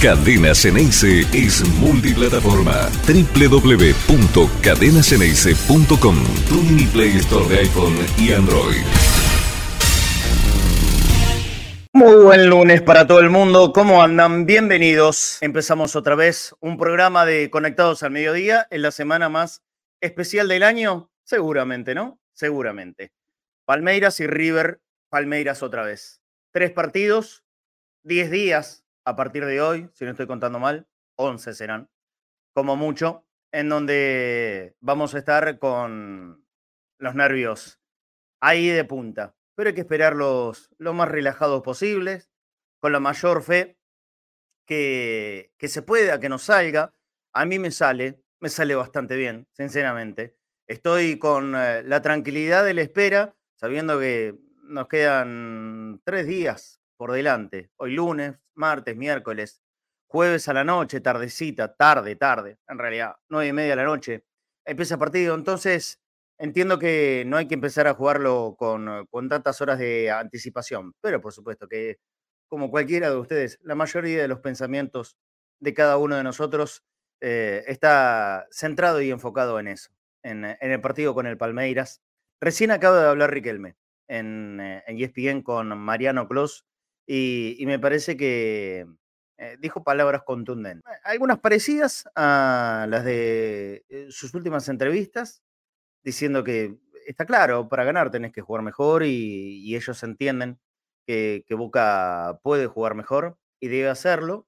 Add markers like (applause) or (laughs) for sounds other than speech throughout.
Cadena Ceneice es multiplataforma. www.cadenaceneice.com Tu mini Play Store de iPhone y Android. Muy buen lunes para todo el mundo. ¿Cómo andan? Bienvenidos. Empezamos otra vez un programa de Conectados al Mediodía en la semana más especial del año. Seguramente, ¿no? Seguramente. Palmeiras y River. Palmeiras otra vez. Tres partidos, diez días a partir de hoy, si no estoy contando mal, 11 serán, como mucho, en donde vamos a estar con los nervios ahí de punta. Pero hay que esperarlos lo más relajados posibles, con la mayor fe que, que se pueda, que nos salga. A mí me sale, me sale bastante bien, sinceramente. Estoy con eh, la tranquilidad de la espera, sabiendo que nos quedan tres días por delante. Hoy lunes, martes, miércoles, jueves a la noche, tardecita, tarde, tarde, en realidad, nueve y media de la noche, empieza el partido. Entonces, entiendo que no hay que empezar a jugarlo con, con tantas horas de anticipación, pero por supuesto que, como cualquiera de ustedes, la mayoría de los pensamientos de cada uno de nosotros eh, está centrado y enfocado en eso, en, en, el partido con el Palmeiras. Recién acaba de hablar Riquelme en, eh, en ESPN con Mariano Clos y, me parece que eh, dijo palabras contundentes. Algunas parecidas a las de eh, sus últimas entrevistas, diciendo que está claro, para ganar tenés que jugar mejor y, ellos entienden que, Boca puede jugar mejor y debe hacerlo.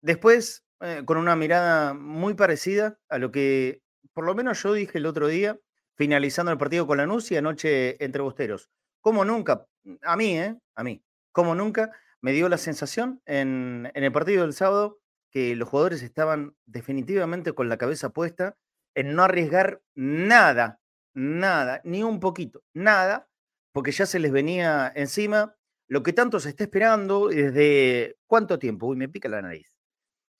Después, eh, con una mirada muy parecida a lo que por lo menos yo dije el otro día, finalizando el partido con la y anoche entre Bosteros. Como nunca, a mí, ¿eh? A mí como nunca, me dio la sensación en, el partido del sábado que los jugadores estaban definitivamente con la cabeza puesta en no arriesgar nada, nada, ni un poquito, nada, porque ya se les venía encima lo que tanto se está esperando desde cuánto tiempo, uy, me pica la nariz.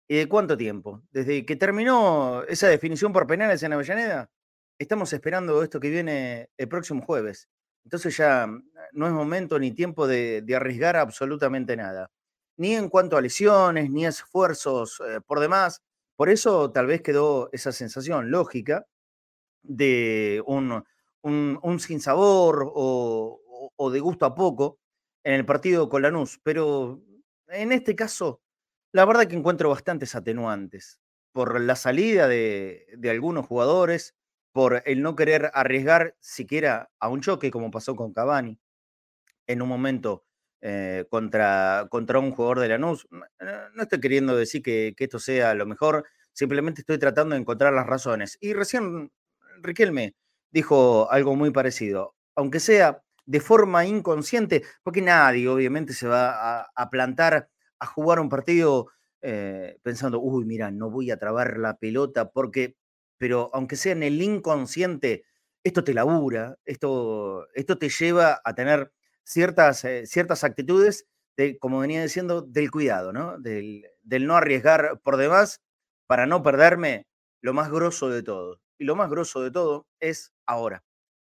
¿Y de cuánto tiempo? Desde que terminó esa definición por penales en Avellaneda, estamos esperando esto que viene el próximo jueves. Entonces ya no es momento ni tiempo de, arriesgar absolutamente nada, ni en cuanto a lesiones, ni esfuerzos eh, por demás. Por eso tal vez quedó esa sensación lógica de un, un, sinsabor o, de gusto a poco en el partido con Lanús. Pero en este caso, la verdad que encuentro bastantes atenuantes por la salida de algunos jugadores, por el no querer arriesgar siquiera a un choque, como pasó con Cavani en un momento eh, contra, contra un jugador de Lanús. No estoy queriendo decir que, esto sea lo mejor, simplemente estoy tratando de encontrar las razones. Y recién Riquelme dijo algo muy parecido, aunque sea de forma inconsciente, porque nadie obviamente se va a, plantar a jugar un partido eh, pensando, uy, mira, no voy a trabar la pelota porque pero aunque sea en el inconsciente, esto te labura, esto, esto te lleva a tener ciertas, eh, ciertas actitudes, de, como venía diciendo, del cuidado, ¿no? Del, del, no arriesgar por demás para no perderme lo más grosso de todo. Y lo más grosso de todo es ahora,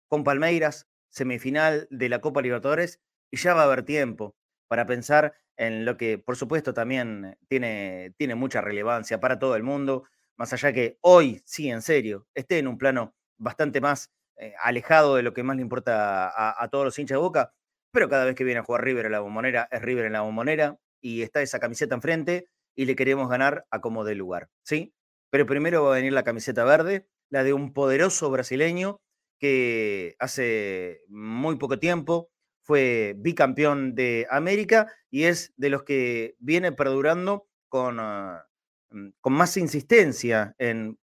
con Palmeiras, semifinal de la Copa Libertadores, y ya va a haber tiempo para pensar en lo que, por supuesto, también tiene, tiene mucha relevancia para todo el mundo, más allá que hoy, sí, en serio, esté en un plano bastante más eh, alejado de lo que más le importa a, todos los hinchas de Boca, pero cada vez que viene a jugar River en la bombonera, es River en la bombonera y está esa camiseta enfrente y le queremos ganar a como de lugar, ¿sí? Pero primero va a venir la camiseta verde, la de un poderoso brasileño que hace muy poco tiempo fue bicampeón de América y es de los que viene perdurando con, ah, con más insistencia en,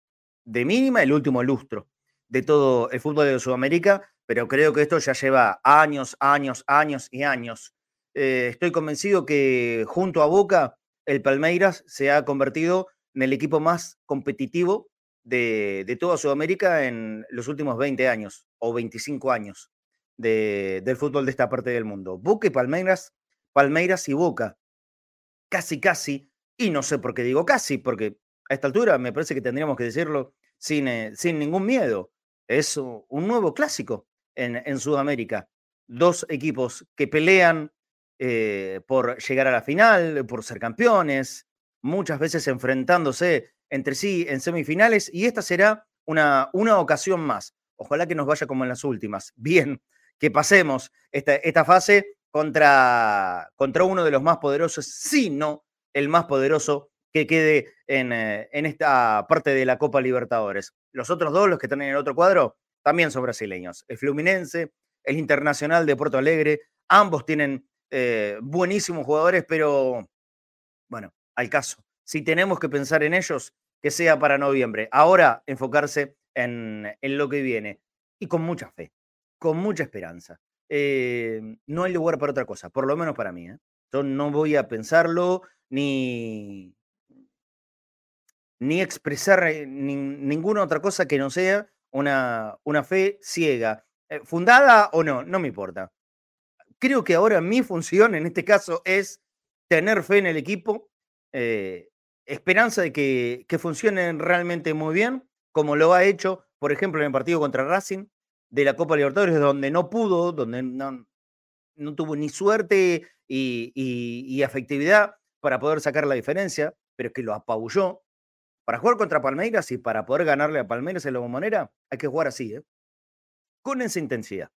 de mínima, el último lustro de todo el fútbol de Sudamérica, pero creo que esto ya lleva años, años, años y años. Eh, estoy convencido que junto a Boca, el Palmeiras se ha convertido en el equipo más competitivo de, toda Sudamérica en los últimos 20 años o 25 años del fútbol de esta parte del mundo. Boca y Palmeiras, Palmeiras y Boca, casi, casi y no sé por qué digo casi, porque a esta altura me parece que tendríamos que decirlo sin, eh, sin ningún miedo. Es un nuevo clásico en, en Sudamérica. Dos equipos que pelean eh, por llegar a la final, por ser campeones, muchas veces enfrentándose entre sí en semifinales y esta será una, una ocasión más. Ojalá que nos vaya como en las últimas. Bien, que pasemos esta, esta fase contra, contra uno de los más poderosos, si no el más poderoso que quede en, eh, en, esta parte de la Copa Libertadores. Los otros dos, los que están en el otro cuadro, también son brasileños. El Fluminense, el Internacional de Porto Alegre, ambos tienen eh, buenísimos jugadores, pero bueno, al caso. Si tenemos que pensar en ellos, que sea para noviembre. Ahora enfocarse en, en lo que viene y con mucha fe, con mucha esperanza. Eh, no hay lugar para otra cosa, por lo menos para mí. Yo no voy a pensarlo ni, ni expresar eh, ninguna otra cosa que no sea una, una fe ciega. fundada o no, no me importa. Creo que ahora mi función en este caso es tener fe en el equipo, esperanza de que, que funcionen realmente muy bien, como lo ha hecho, por ejemplo, en el partido contra Racing, de la Copa Libertadores, donde no pudo, donde no, no tuvo ni suerte y, y, afectividad para poder sacar la diferencia, pero que lo apabulló. Para jugar contra Palmeiras y para poder ganarle a Palmeiras en la bombonera, hay que jugar así, ¿eh? con esa intensidad.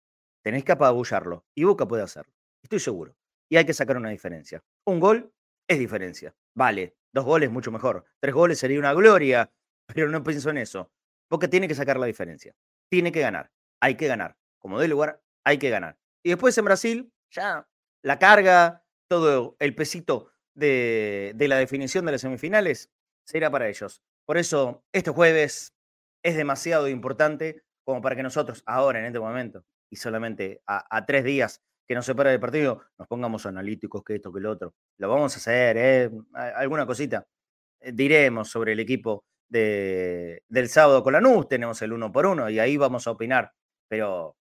Tenés que apabullarlo y Boca puede hacerlo, estoy seguro. Y hay que sacar una diferencia. Un gol es diferencia. Vale, dos goles mucho mejor. Tres goles sería una gloria, pero no pienso en eso. Boca tiene que sacar la diferencia. Tiene que ganar hay que ganar. Como de lugar, hay que ganar. Y después en Brasil, ya la carga, todo el pesito de, la definición de las semifinales será para ellos. Por eso, este jueves es demasiado importante como para que nosotros, ahora, en este momento, y solamente a, tres días que nos separa del partido, nos pongamos analíticos, que esto, que lo otro. Lo vamos a hacer, ¿eh? alguna cosita. Eh, diremos sobre el equipo de, del sábado con la NUS, tenemos el uno por uno, y ahí vamos a opinar pero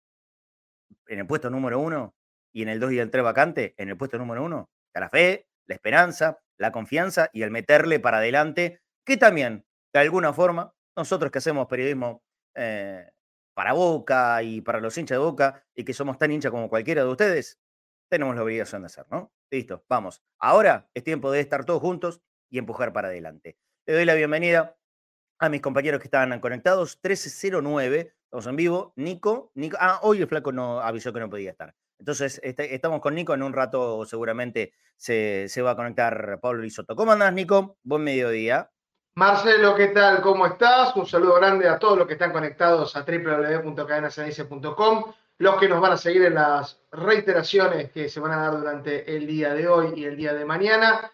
en el puesto número uno y en el dos y el tres vacante, en el puesto número uno, la fe, la esperanza, la confianza y el meterle para adelante, que también, de alguna forma, nosotros que hacemos periodismo eh, para Boca y para los hinchas de Boca y que somos tan hinchas como cualquiera de ustedes, tenemos la obligación de hacer, ¿no? Listo, vamos. Ahora es tiempo de estar todos juntos y empujar para adelante. Le doy la bienvenida a mis compañeros que están conectados, 1309 Estamos en vivo. Nico, Nico. Ah, hoy el flaco no avisó que no podía estar. Entonces, este, estamos con Nico. En un rato seguramente se, va a conectar Pablo Lisoto. ¿Cómo andás, Nico? Buen mediodía. Marcelo, ¿qué tal? ¿Cómo estás? Un saludo grande a todos los que están conectados a www.cadenasanice.com, los que nos van a seguir en las reiteraciones que se van a dar durante el día de hoy y el día de mañana.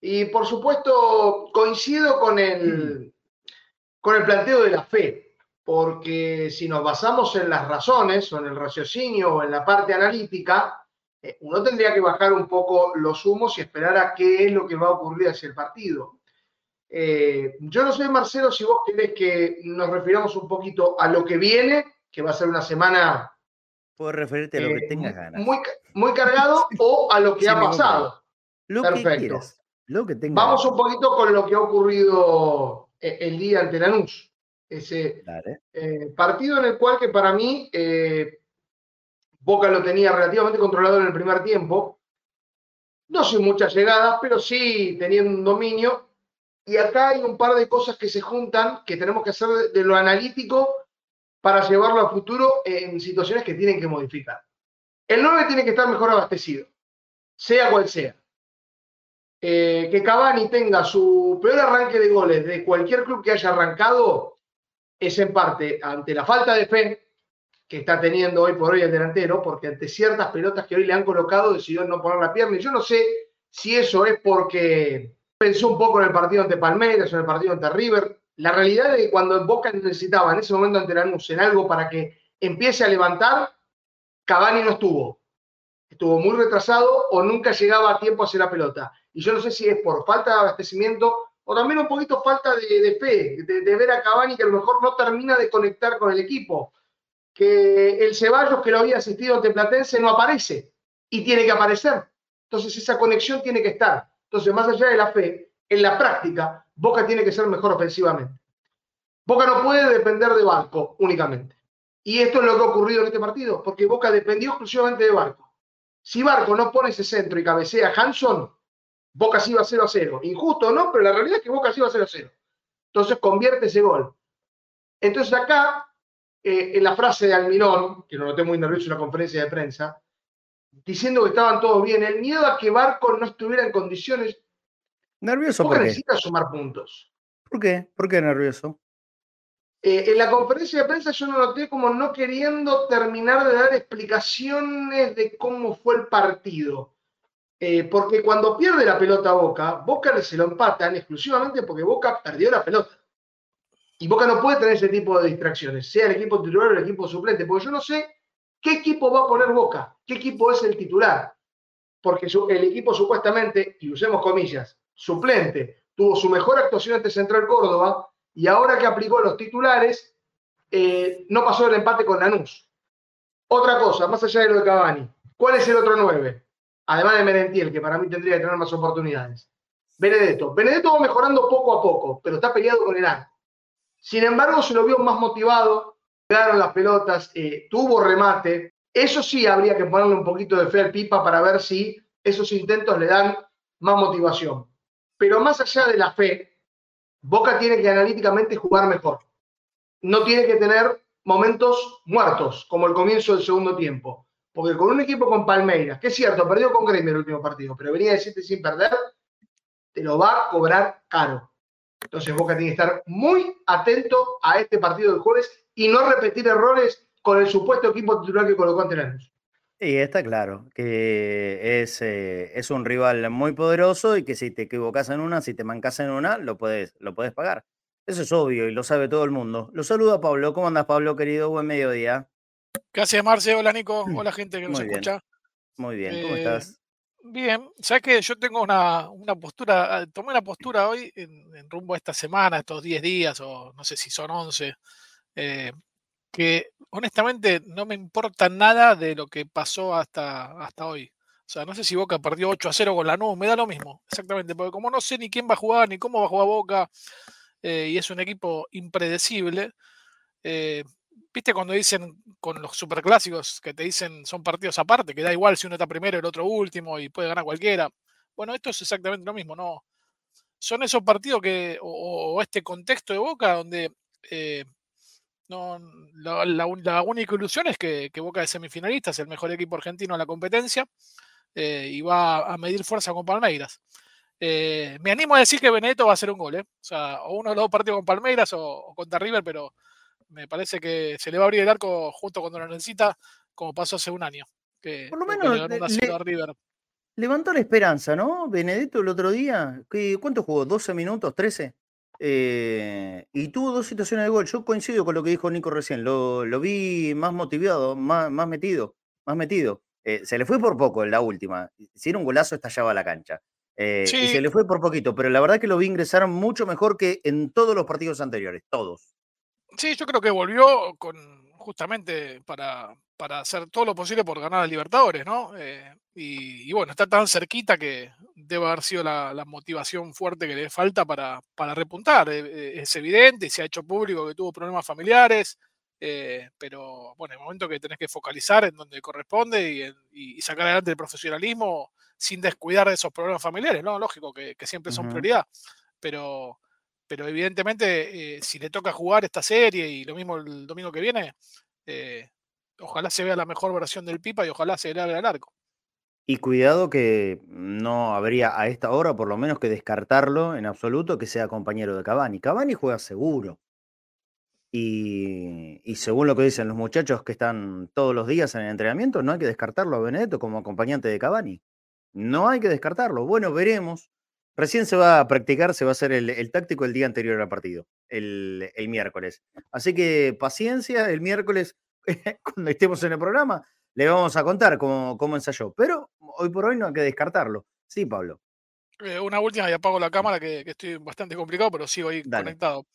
Y por supuesto, coincido con el, con el planteo de la fe porque si nos basamos en las razones o en el raciocinio o en la parte analítica, eh, uno tendría que bajar un poco los humos y esperar a qué es lo que va a ocurrir hacia el partido. Eh, yo no sé, Marcelo, si vos querés que nos refiramos un poquito a lo que viene, que va a ser una semana... Puedo referirte a lo que eh, tengas ganas. Muy, muy cargado (laughs) o a lo que ha pasado. Lo Perfecto. lo que Vamos un poquito con lo que ha ocurrido el día ante Lanús ese eh, partido en el cual que para mí eh, Boca lo tenía relativamente controlado en el primer tiempo, no sin muchas llegadas, pero sí teniendo un dominio. Y acá hay un par de cosas que se juntan que tenemos que hacer de, lo analítico para llevarlo a futuro en situaciones que tienen que modificar. El 9 tiene que estar mejor abastecido, sea cual sea. Eh, que Cavani tenga su peor arranque de goles de cualquier club que haya arrancado es en parte ante la falta de fe que está teniendo hoy por hoy el delantero, porque ante ciertas pelotas que hoy le han colocado decidió no poner la pierna. Y yo no sé si eso es porque pensó un poco en el partido ante Palmeiras o en el partido ante River. La realidad es que cuando Boca necesitaba en ese momento ante Lanús en algo para que empiece a levantar, Cavani no estuvo. Estuvo muy retrasado o nunca llegaba a tiempo a hacer la pelota. Y yo no sé si es por falta de abastecimiento o también un poquito falta de, fe, de, ver a Cavani que a lo mejor no termina de conectar con el equipo, que el Ceballos que lo había asistido ante Platense no aparece y tiene que aparecer. Entonces esa conexión tiene que estar. Entonces, más allá de la fe, en la práctica, Boca tiene que ser mejor ofensivamente. Boca no puede depender de Barco únicamente. Y esto es lo que ha ocurrido en este partido, porque Boca dependió exclusivamente de Barco. Si Barco no pone ese centro y cabecea Hanson, Boca sí iba 0 a 0. Injusto o no, pero la realidad es que Boca sí iba 0 a 0. Entonces convierte ese gol. Entonces acá, eh, en la frase de Almirón, que lo noté muy nervioso en la conferencia de prensa, diciendo que estaban todos bien, el miedo a que Barco no estuviera en condiciones. Nervioso. Boca necesita sumar puntos. ¿Por qué? ¿Por qué nervioso? Eh, en la conferencia de prensa yo lo noté como no queriendo terminar de dar explicaciones de cómo fue el partido. Eh, porque cuando pierde la pelota Boca, Boca se lo empatan exclusivamente porque Boca perdió la pelota. Y Boca no puede tener ese tipo de distracciones, sea el equipo titular o el equipo suplente, porque yo no sé qué equipo va a poner Boca, qué equipo es el titular. Porque el equipo supuestamente, y usemos comillas, suplente, tuvo su mejor actuación ante Central Córdoba y ahora que aplicó los titulares, eh, no pasó el empate con Lanús. Otra cosa, más allá de lo de Cavani, ¿cuál es el otro 9? Además de Merentiel, que para mí tendría que tener más oportunidades. Benedetto. Benedetto va mejorando poco a poco, pero está peleado con el arco. Sin embargo, se lo vio más motivado, llegaron las pelotas, eh, tuvo remate. Eso sí habría que ponerle un poquito de fe al Pipa para ver si esos intentos le dan más motivación. Pero más allá de la fe, Boca tiene que analíticamente jugar mejor. No tiene que tener momentos muertos, como el comienzo del segundo tiempo. Porque con un equipo con Palmeiras, que es cierto, perdió con Gremio el último partido, pero venía de 7 sin perder, te lo va a cobrar caro. Entonces Boca tiene que estar muy atento a este partido del jueves y no repetir errores con el supuesto equipo titular que colocó ante Lanús. Sí, está claro que es, eh, es un rival muy poderoso y que si te equivocas en una, si te mancas en una, lo puedes, lo puedes pagar. Eso es obvio y lo sabe todo el mundo. Lo saluda Pablo. ¿Cómo andas, Pablo, querido? Buen mediodía. Gracias, Marce. Hola, Nico. Hola, gente que nos escucha. Muy bien, ¿cómo eh, estás? Bien, sabes que yo tengo una, postura, ah, tomé una postura hoy en, rumbo a esta semana, estos 10 días, o no sé si son 11, eh, que honestamente no me importa nada de lo que pasó hasta, hasta hoy. O sea, no sé si Boca perdió 8 a 0 con la nube, me da lo mismo, exactamente, porque como no sé ni quién va a jugar, ni cómo va a jugar Boca, eh, y es un equipo impredecible, eh, viste cuando dicen con los superclásicos que te dicen son partidos aparte, que da igual si uno está primero, el otro último, y puede ganar cualquiera. Bueno, esto es exactamente lo mismo, ¿no? Son esos partidos que, o, este contexto de Boca donde eh, no, la, única ilusión es que, Boca de semifinalista es el mejor equipo argentino en la competencia eh, y va a medir fuerza con Palmeiras. Eh, me animo a decir que Benedetto va a hacer un gol, ¿eh? o sea, o uno de los dos partidos con Palmeiras o, contra River, pero me parece que se le va a abrir el arco justo cuando lo necesita, como pasó hace un año. Que, Por lo menos levantó la esperanza, ¿no? Benedetto el otro día, ¿cuánto jugó? ¿12 minutos? ¿13? Eh, y tuvo dos situaciones de gol. Yo coincido con lo que dijo Nico recién. Lo, vi más motivado, más, más metido, más metido. Eh, se le fue por poco en la última. Si era un golazo, estallaba la cancha. Eh, y se le fue por poquito, pero la verdad que lo vi ingresar mucho mejor que en todos los partidos anteriores, todos. Sí, yo creo que volvió con justamente para, para hacer todo lo posible por ganar a Libertadores, ¿no? y, bueno, está tan cerquita que debe haber sido la, motivación fuerte que le falta para, para repuntar. Eh, eh, es evidente, se ha hecho público que tuvo problemas familiares, eh, pero bueno, en el momento que tenés que focalizar en donde corresponde y, sacar adelante el profesionalismo sin descuidar de esos problemas familiares, ¿no? Lógico que, siempre son prioridad, pero, pero evidentemente si le toca jugar esta serie y lo mismo el domingo que viene, ojalá se vea la mejor versión del Pipa y ojalá se le haga el arco. Y cuidado que no habría a esta hora, por lo menos, que descartarlo en absoluto que sea compañero de Cavani. Cavani juega seguro. Y, según lo que dicen los muchachos que están todos los días en el entrenamiento, no hay que descartarlo a Benedetto como acompañante de Cavani. No hay que descartarlo. Bueno, veremos. Recién se va a practicar, se va a hacer el, táctico el día anterior al partido, el, el miércoles. Así que paciencia, el miércoles, (laughs) cuando estemos en el programa, le vamos a contar cómo, cómo ensayó. Pero hoy por hoy no hay que descartarlo. Sí, Pablo. Eh, una última y apago la cámara, que, estoy bastante complicado, pero sigo ahí conectado.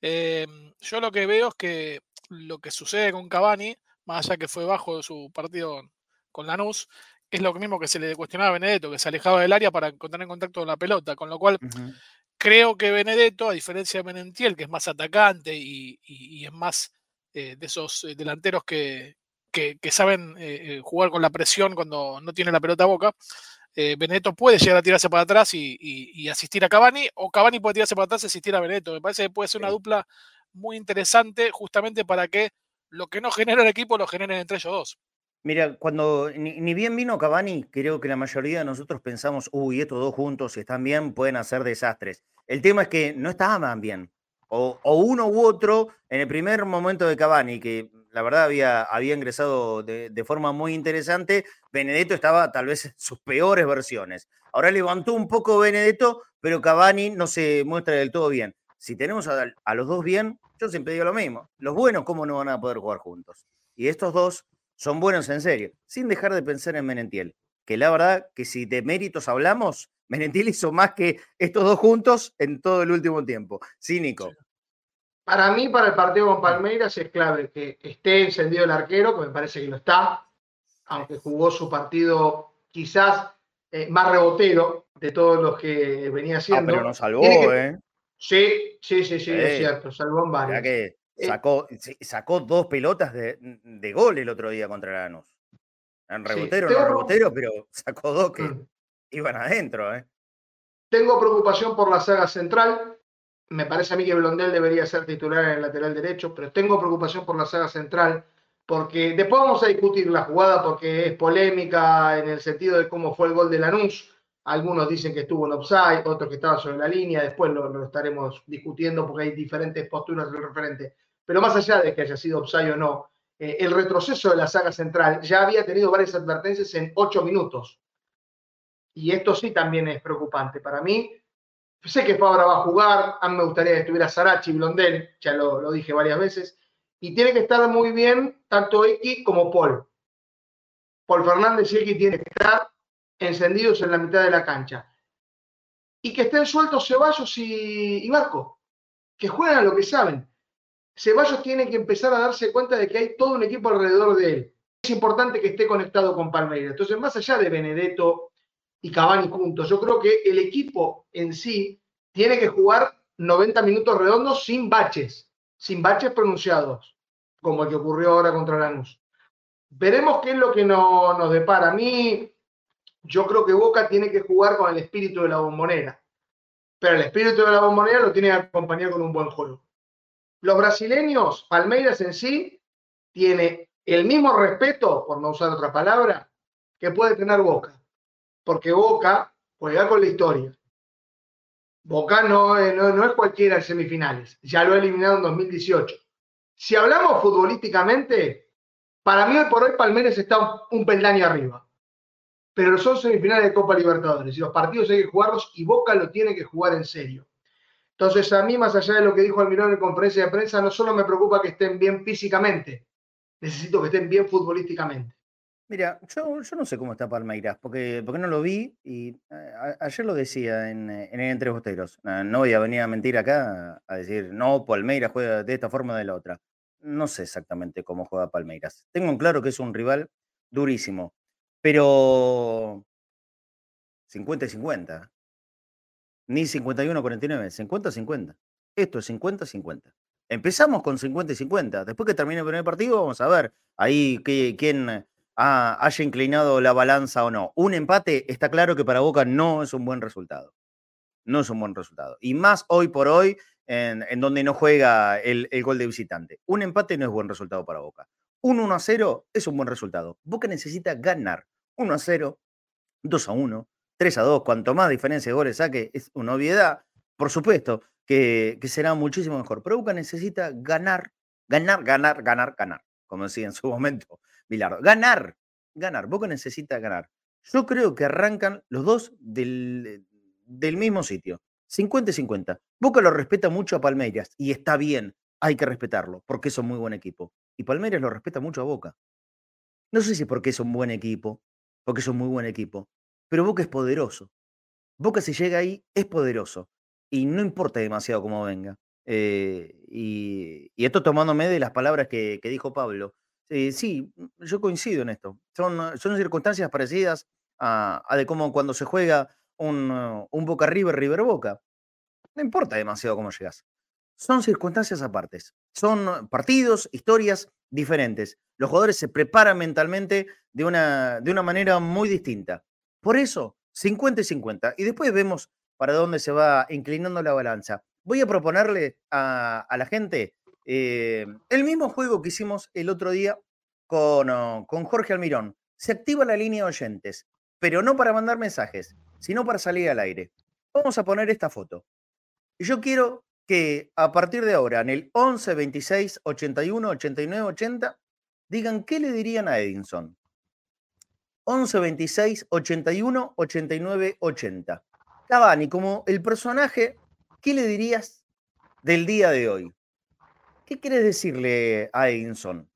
Em, yo lo que veo es que lo que sucede con Cavani, más allá que fue bajo de su partido con Lanús, es lo mismo que se le cuestionaba a Benedetto, que se alejaba del área para encontrar en contacto con la pelota, con lo cual creo que Benedetto, a diferencia de Menentiel, que es más atacante y, es más eh, de esos eh, delanteros que, que, saben eh, jugar con la presión cuando no tiene la pelota a boca, eh, Benedetto puede llegar a tirarse para atrás y, asistir a Cavani, o Cavani puede tirarse para atrás y asistir a Benedetto. Me parece que puede ser una dupla muy interesante justamente para que lo que no genera el equipo lo generen entre ellos dos. Mira, cuando ni, bien vino Cavani, creo que la mayoría de nosotros pensamos, uy, estos dos juntos, si están bien, pueden hacer desastres. El tema es que no estaban bien. O, uno u otro, en el primer momento de Cavani, que la verdad había, había ingresado de, forma muy interesante, Benedetto estaba tal vez en sus peores versiones. Ahora levantó un poco Benedetto, pero Cavani no se muestra del todo bien. Si tenemos a, a los dos bien, yo siempre digo lo mismo. Los buenos, ¿cómo no van a poder jugar juntos? Y estos dos son buenos en serio, sin dejar de pensar en Menentiel, que la verdad que si de méritos hablamos, (laughs) Menentiel hizo más que estos dos juntos en todo el último tiempo. Cínico. Para mí, para el partido con Palmeiras es clave que esté encendido el arquero, que me parece que lo está, aunque jugó su partido quizás eh, más rebotero de todos los que venía haciendo. Ah, pero nos salvó, ¿eh? Sí, sí, sí, sí, es cierto, salvó en varios. que eh, sacó, sacó dos pelotas de, de, gol el otro día contra Lanús. En rebotero, no rebotero, pero (laughs) sacó dos que mm. iban adentro. ¿eh? Tengo preocupación por la saga central. Me parece a mí que Blondel debería ser titular en el lateral derecho, pero tengo preocupación por la saga central, porque después vamos a discutir la jugada porque es polémica en el sentido de cómo fue el gol de Lanús. Algunos dicen que estuvo en offside, otros que estaba sobre la línea, después lo, lo estaremos discutiendo porque hay diferentes posturas del referente. Pero más allá de que haya sido Opsayo o no, eh, el retroceso de la saga central ya había tenido varias advertencias en ocho minutos. Y esto sí también es preocupante. Para mí, sé que Fabra va a jugar, a mí me gustaría que estuviera Sarachi, Blondel, ya lo, dije varias veces, y tiene que estar muy bien tanto X como Paul. Paul Fernández y X tienen que estar encendidos en la mitad de la cancha. Y que estén sueltos Ceballos y, y Barco, que juegan a lo que saben. Ceballos tiene que empezar a darse cuenta de que hay todo un equipo alrededor de él. Es importante que esté conectado con Palmeiras. Entonces, más allá de Benedetto y Cavani juntos, yo creo que el equipo en sí tiene que jugar 90 minutos redondos sin baches, sin baches pronunciados, como el que ocurrió ahora contra Lanús. Veremos qué es lo que nos depara. A mí, yo creo que Boca tiene que jugar con el espíritu de la bombonera. Pero el espíritu de la bombonera lo tiene que acompañar con un buen juego. Los brasileños, Palmeiras en sí, tiene el mismo respeto, por no usar otra palabra, que puede tener Boca. Porque Boca juega con la historia. Boca no, no, es cualquiera en semifinales. Ya lo ha eliminado en 2018. Si hablamos futbolísticamente, para mí hoy por hoy Palmeiras está un peldaño arriba. Pero son semifinales de Copa Libertadores y los partidos hay que jugarlos y Boca lo tiene que jugar en serio. Entonces, a mí, más allá de lo que dijo Almirón en conferencia de prensa, no solo me preocupa que estén bien físicamente, necesito que estén bien futbolísticamente. Mira, yo, yo no sé cómo está Palmeiras, porque, porque no lo vi y ayer lo decía en, en el Entre Bosteros. No voy a venir a mentir acá a decir, no, Palmeiras juega de esta forma o de la otra. No sé exactamente cómo juega Palmeiras. Tengo en claro que es un rival durísimo, pero 50 y 50. Ni 51-49, 50-50. Esto es 50-50. Empezamos con 50 y 50. Después que termine el primer partido, vamos a ver ahí que, quién haya inclinado la balanza o no. Un empate está claro que para Boca no es un buen resultado. No es un buen resultado. Y más hoy por hoy, en, donde no juega el, el, gol de visitante. Un empate no es buen resultado para Boca. Un 1 0 es un buen resultado. Boca necesita ganar. 1 0, 2 1, 3 a 2, cuanto más diferencia de goles saque, es una obviedad. Por supuesto que, será muchísimo mejor. Pero Boca necesita ganar, ganar, ganar, ganar, ganar. Como decía en su (laughs) momento Bilardo. Ganar, ganar. Boca necesita ganar. Yo creo que arrancan los dos del, del mismo sitio. 50 y 50. Boca lo respeta mucho a Palmeiras y está bien, hay que respetarlo, porque es un muy buen equipo. Y Palmeiras lo respeta mucho a Boca. No sé si porque es un buen equipo, porque es un muy buen equipo, pero Boca es poderoso. Boca si llega ahí es poderoso. Y no importa demasiado cómo venga. Eh, y, esto tomándome de las palabras que, dijo Pablo. Eh, sí, yo coincido en esto. Son, son circunstancias parecidas a, de cómo cuando se juega un, un Boca River, River Boca. No importa demasiado cómo llegas. Son circunstancias apartes. Son partidos, historias diferentes. Los jugadores se preparan mentalmente de una, de una manera muy distinta. Por eso 50 y 50. Y después vemos para dónde se va inclinando la balanza. Voy a proponerle a, la gente eh, el mismo juego que hicimos el otro día con, oh, con Jorge Almirón. Se activa la línea de oyentes, pero no para mandar mensajes, sino para salir al aire. Vamos a poner esta foto. Y yo quiero que a partir de ahora, en el 11, 26, 81, 89, 80, digan qué le dirían a Edinson. 11, 26, 81, 89, 80. Cavani, como el personaje, ¿qué le dirías del día de hoy? ¿Qué quieres decirle a Edinson?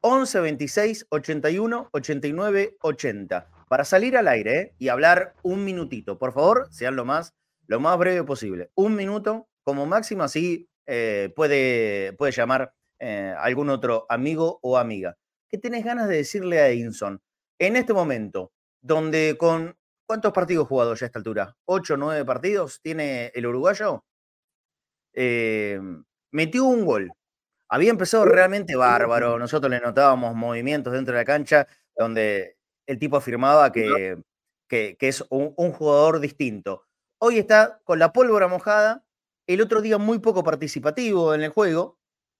11 26 81 89 80. Para salir al aire ¿eh? y hablar un minutito, por favor, sean lo más, lo más breve posible. Un minuto como máximo, así eh, puede, puede llamar eh, algún otro amigo o amiga. ¿Qué tenés ganas de decirle a Edinson? En este momento, donde con ¿cuántos partidos jugados ya a esta altura? ¿Ocho, nueve partidos tiene el uruguayo? metió un gol había empezado realmente bárbaro. Nosotros le notábamos movimientos dentro de la cancha donde el tipo afirmaba que, que, es un, jugador distinto. Hoy está con la pólvora mojada, el otro día muy poco participativo en el juego,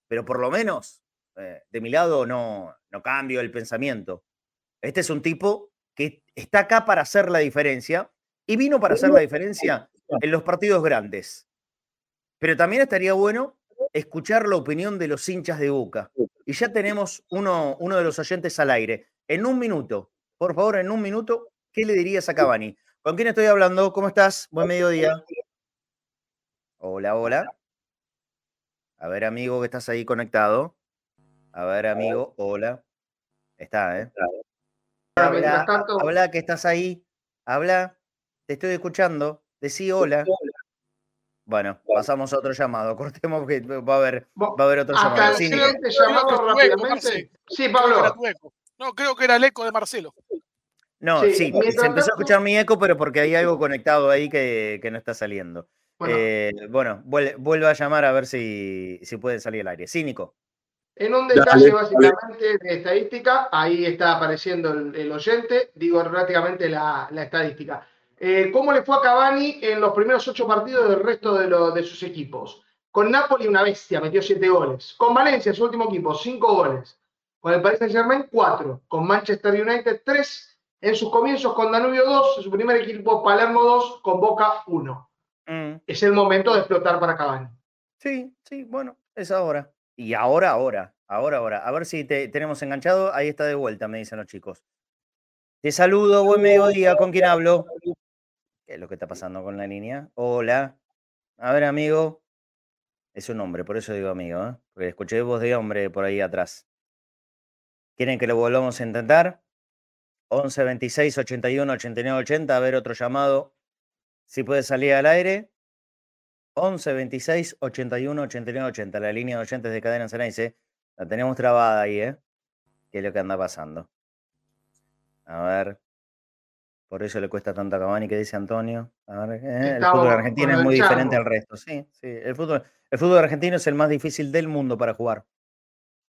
pero por lo menos eh, de mi lado no, no cambio el pensamiento. Este es un tipo que está acá para hacer la diferencia y vino para hacer la diferencia (laughs) en los partidos grandes. Pero también estaría bueno escuchar la opinión de los hinchas de Boca. Y ya tenemos uno, uno de los oyentes al aire. En un minuto, por favor, en un minuto, ¿qué le dirías a Cavani? ¿Con quién estoy hablando? ¿Cómo estás? Buen mediodía. Hola, hola. A ver, amigo, que estás ahí conectado. A ver, amigo, hola. Está, ¿eh? Habla, habla que estás ahí. Habla. Te estoy escuchando. Decí hola. Bueno, pasamos a otro llamado. (laughs) Cortemos que va a haber, va a haber otro llamado. llamado rápidamente. Sí, Pablo. No, creo que era el eco de Marcelo. No, sí, se empezó a escuchar mi eco, pero porque hay algo conectado ahí que, no está saliendo. Bueno, eh, bueno vuelve, a llamar a ver si, si puede salir al aire. Cínico. En un detalle básicamente de estadística, ahí está apareciendo el, oyente, digo prácticamente la, la estadística. Eh, ¿Cómo le fue a Cavani en los primeros ocho partidos del resto de, sus equipos? Con Napoli una bestia, metió siete goles. Con Valencia, su último equipo, cinco goles. Con el Paris Saint Germain, cuatro. Con Manchester United, tres. En sus comienzos con Danubio, dos. En su primer equipo, Palermo, dos. Con Boca, uno. Mm. Es el momento de explotar para Cavani. Sí, sí, bueno, es ahora. Y ahora, ahora, ahora, ahora. A ver si te tenemos enganchado. Ahí está de vuelta, me dicen los chicos. Te saludo, buen mediodía. ¿Con quién hablo? ¿Qué es lo que está pasando con la línea? Hola. A ver, amigo. Es un hombre, por eso digo amigo, ¿eh? porque escuché voz de hombre por ahí atrás. ¿Quieren que lo volvamos a intentar? 11 26 81 89 80. A ver, otro llamado. Si puede salir al aire. 11 26 81 89 80. La línea de oyentes de Cadena Ceneice. La tenemos trabada ahí, ¿eh? ¿Qué es lo que anda pasando? A ver. Por eso le cuesta tanto a Cavani que dice Antonio. Eh, el fútbol argentino es muy diferente al resto. Sí, sí. El fútbol, el fútbol argentino es el más difícil del mundo para jugar.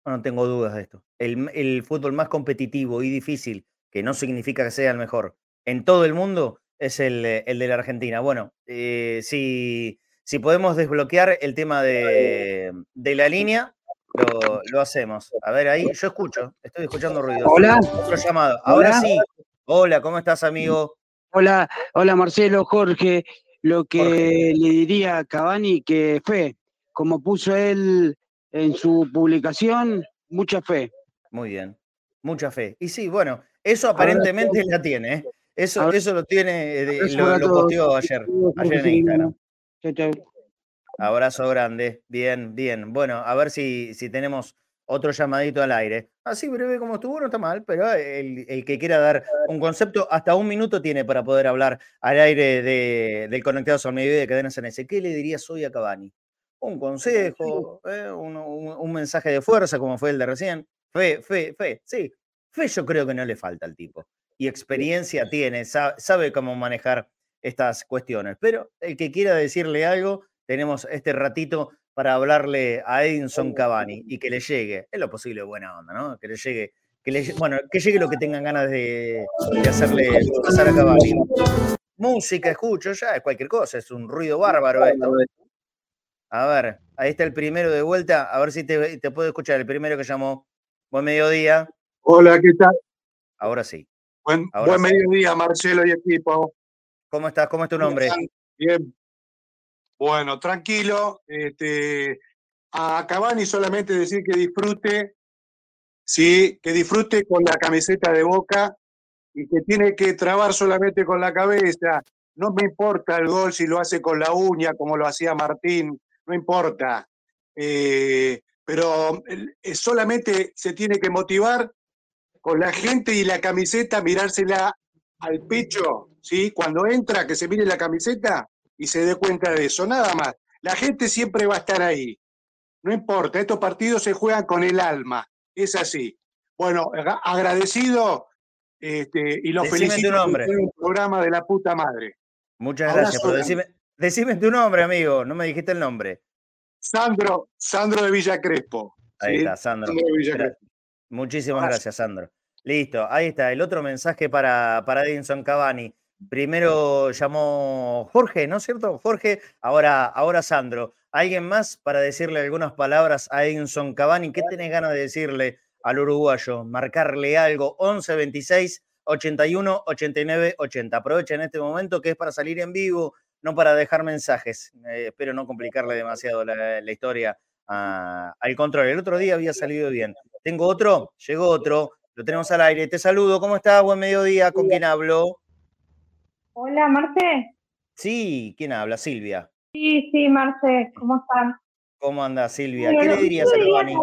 No, tengo dudas de esto. El, fútbol más competitivo y difícil, que no significa que sea el mejor, en todo el mundo, es el, el de la Argentina. Bueno, eh, si, si podemos desbloquear el tema de, de la línea, lo, lo, hacemos. A ver, ahí yo escucho, estoy escuchando ruido. Hola. Otro llamado. Ahora sí, Hola, ¿cómo estás, amigo? Hola, hola Marcelo, Jorge. Lo que le diría a Cavani que fe, como puso él en su publicación, mucha fe. Muy bien, mucha fe. Y sí, bueno, eso aparentemente la tiene, ¿eh? Eso, eso lo tiene, lo, lo posteó ayer, ayer en Instagram. Abrazo grande, bien, bien. Bueno, a ver si, si tenemos otro llamadito al aire. Así breve como estuvo, no está mal, pero el, que quiera dar un concepto, hasta un minuto tiene para poder hablar al aire de, del Conectados al Mediodía de Cadenas ese. ¿Qué le dirías hoy a Cavani? Un consejo, (laughs) eh, un, mensaje de fuerza como fue el de recién. Fe, fe, fe, sí. Fe yo creo que no le falta al tipo. Y experiencia tiene, sabe cómo manejar estas cuestiones. Pero el que quiera decirle algo, tenemos este ratito para hablarle a Edinson Cavani y que le llegue, es lo posible buena onda, ¿no? Que le llegue, que bueno, que llegue lo que tengan ganas de, hacerle pasar a Cavani. Música, escucho, ya es cualquier cosa, es un ruido bárbaro esto. A ver, ahí está el primero de vuelta, a ver si te, te puedo escuchar, el primero que llamó. Buen mediodía. Hola, ¿qué tal? Ahora sí. Buen, buen mediodía, Marcelo y equipo. ¿Cómo estás? ¿Cómo es tu nombre? Bien. Bueno, tranquilo. Este, a Cavani solamente decir que disfrute, sí, que disfrute con la camiseta de boca y que tiene que trabar solamente con la cabeza. No me importa el gol si lo hace con la uña, como lo hacía Martín, no importa. Eh, pero eh, solamente se tiene que motivar con la gente y la camiseta, mirársela al pecho, ¿sí? Cuando entra, que se mire la camiseta y se dé cuenta de eso, nada más. La gente siempre va a estar ahí. No importa, estos partidos se juegan con el alma, es así. Bueno, agradecido este, y lo felicito por el programa de la puta madre. Muchas gracias, decime, decime, tu nombre, amigo, no me dijiste el nombre. Sandro, Sandro de Villa Crespo. Ahí está, Sandro. Muchísimas gracias. Sandro. Listo, ahí está. El otro mensaje para, para Edinson Cavani. Primero llamó Jorge, ¿no es cierto? Jorge, ahora, ahora Sandro. ¿Alguien más para decirle algunas palabras a Edinson Cavani? ¿Qué tenés ganas de decirle al uruguayo? Marcarle algo. 11 26 81 89 80. Aprovecha en este momento que es para salir en vivo, no para dejar mensajes. Eh, espero no complicarle demasiado la, historia al control. El otro día había salido bien. Tengo otro, llegó otro, lo tenemos al aire. Te saludo, ¿cómo estás? Buen mediodía, ¿con quién hablo? Hola, Marce. Sí, ¿quién habla? Silvia. Sí, sí, Marce, ¿cómo están? ¿Cómo anda Silvia? ¿Qué le dirías a Cavani?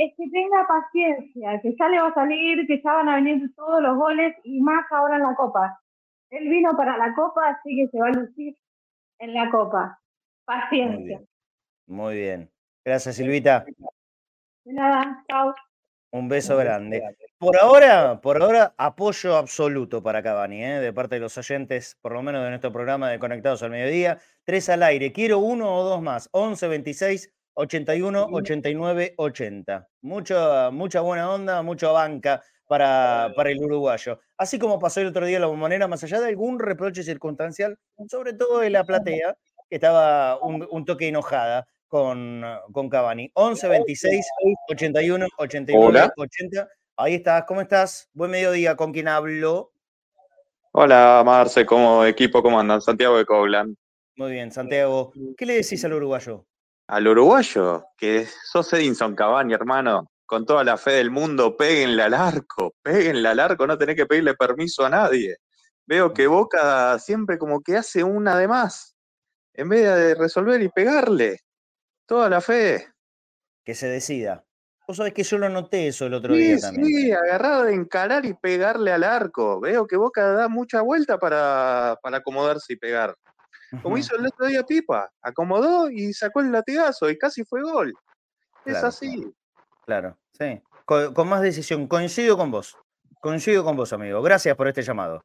es que tenga paciencia, que ya le va a salir, que ya van a venir todos los goles y más ahora en la Copa. Él vino para la Copa, así que se va a lucir en la Copa. Paciencia. Muy bien. Gracias, Silvita. De nada, chao. Un beso grande. Por ahora, por ahora, apoyo absoluto para Cavani, ¿eh? de parte de los oyentes, por lo menos de nuestro programa de Conectados al Mediodía. Tres al aire. Quiero uno o dos más. 11 26 81 89 80. Mucha, mucha buena onda, mucha banca para, para el uruguayo. Así como pasó el otro día la bombonera, más allá de algún reproche circunstancial, sobre todo de la platea, que estaba un, un toque enojada con, con Cavani. 11 26 81 89 80. Ahí estás, ¿cómo estás? Buen mediodía, ¿con quién hablo? Hola, Marce, ¿cómo equipo? ¿Cómo andan? Santiago de Coblan. Muy bien, Santiago. ¿Qué le decís al uruguayo? Al uruguayo, que sos Edinson Cavani, hermano. Con toda la fe del mundo, péguenle al arco, péguenle al arco, no tenés que pedirle permiso a nadie. Veo que Boca siempre como que hace una de más, en vez de resolver y pegarle. Toda la fe. Que se decida. Vos sabés que yo lo noté eso el otro día también. Sí, agarrado de encarar y pegarle al arco. Veo que Boca da mucha vuelta para, para acomodarse y pegar. Como hizo el otro día Pipa. Acomodó y sacó el latigazo y casi fue gol. Es así. Claro, sí. Con, más decisión. Coincido con vos. Coincido con vos, amigo. Gracias por este llamado.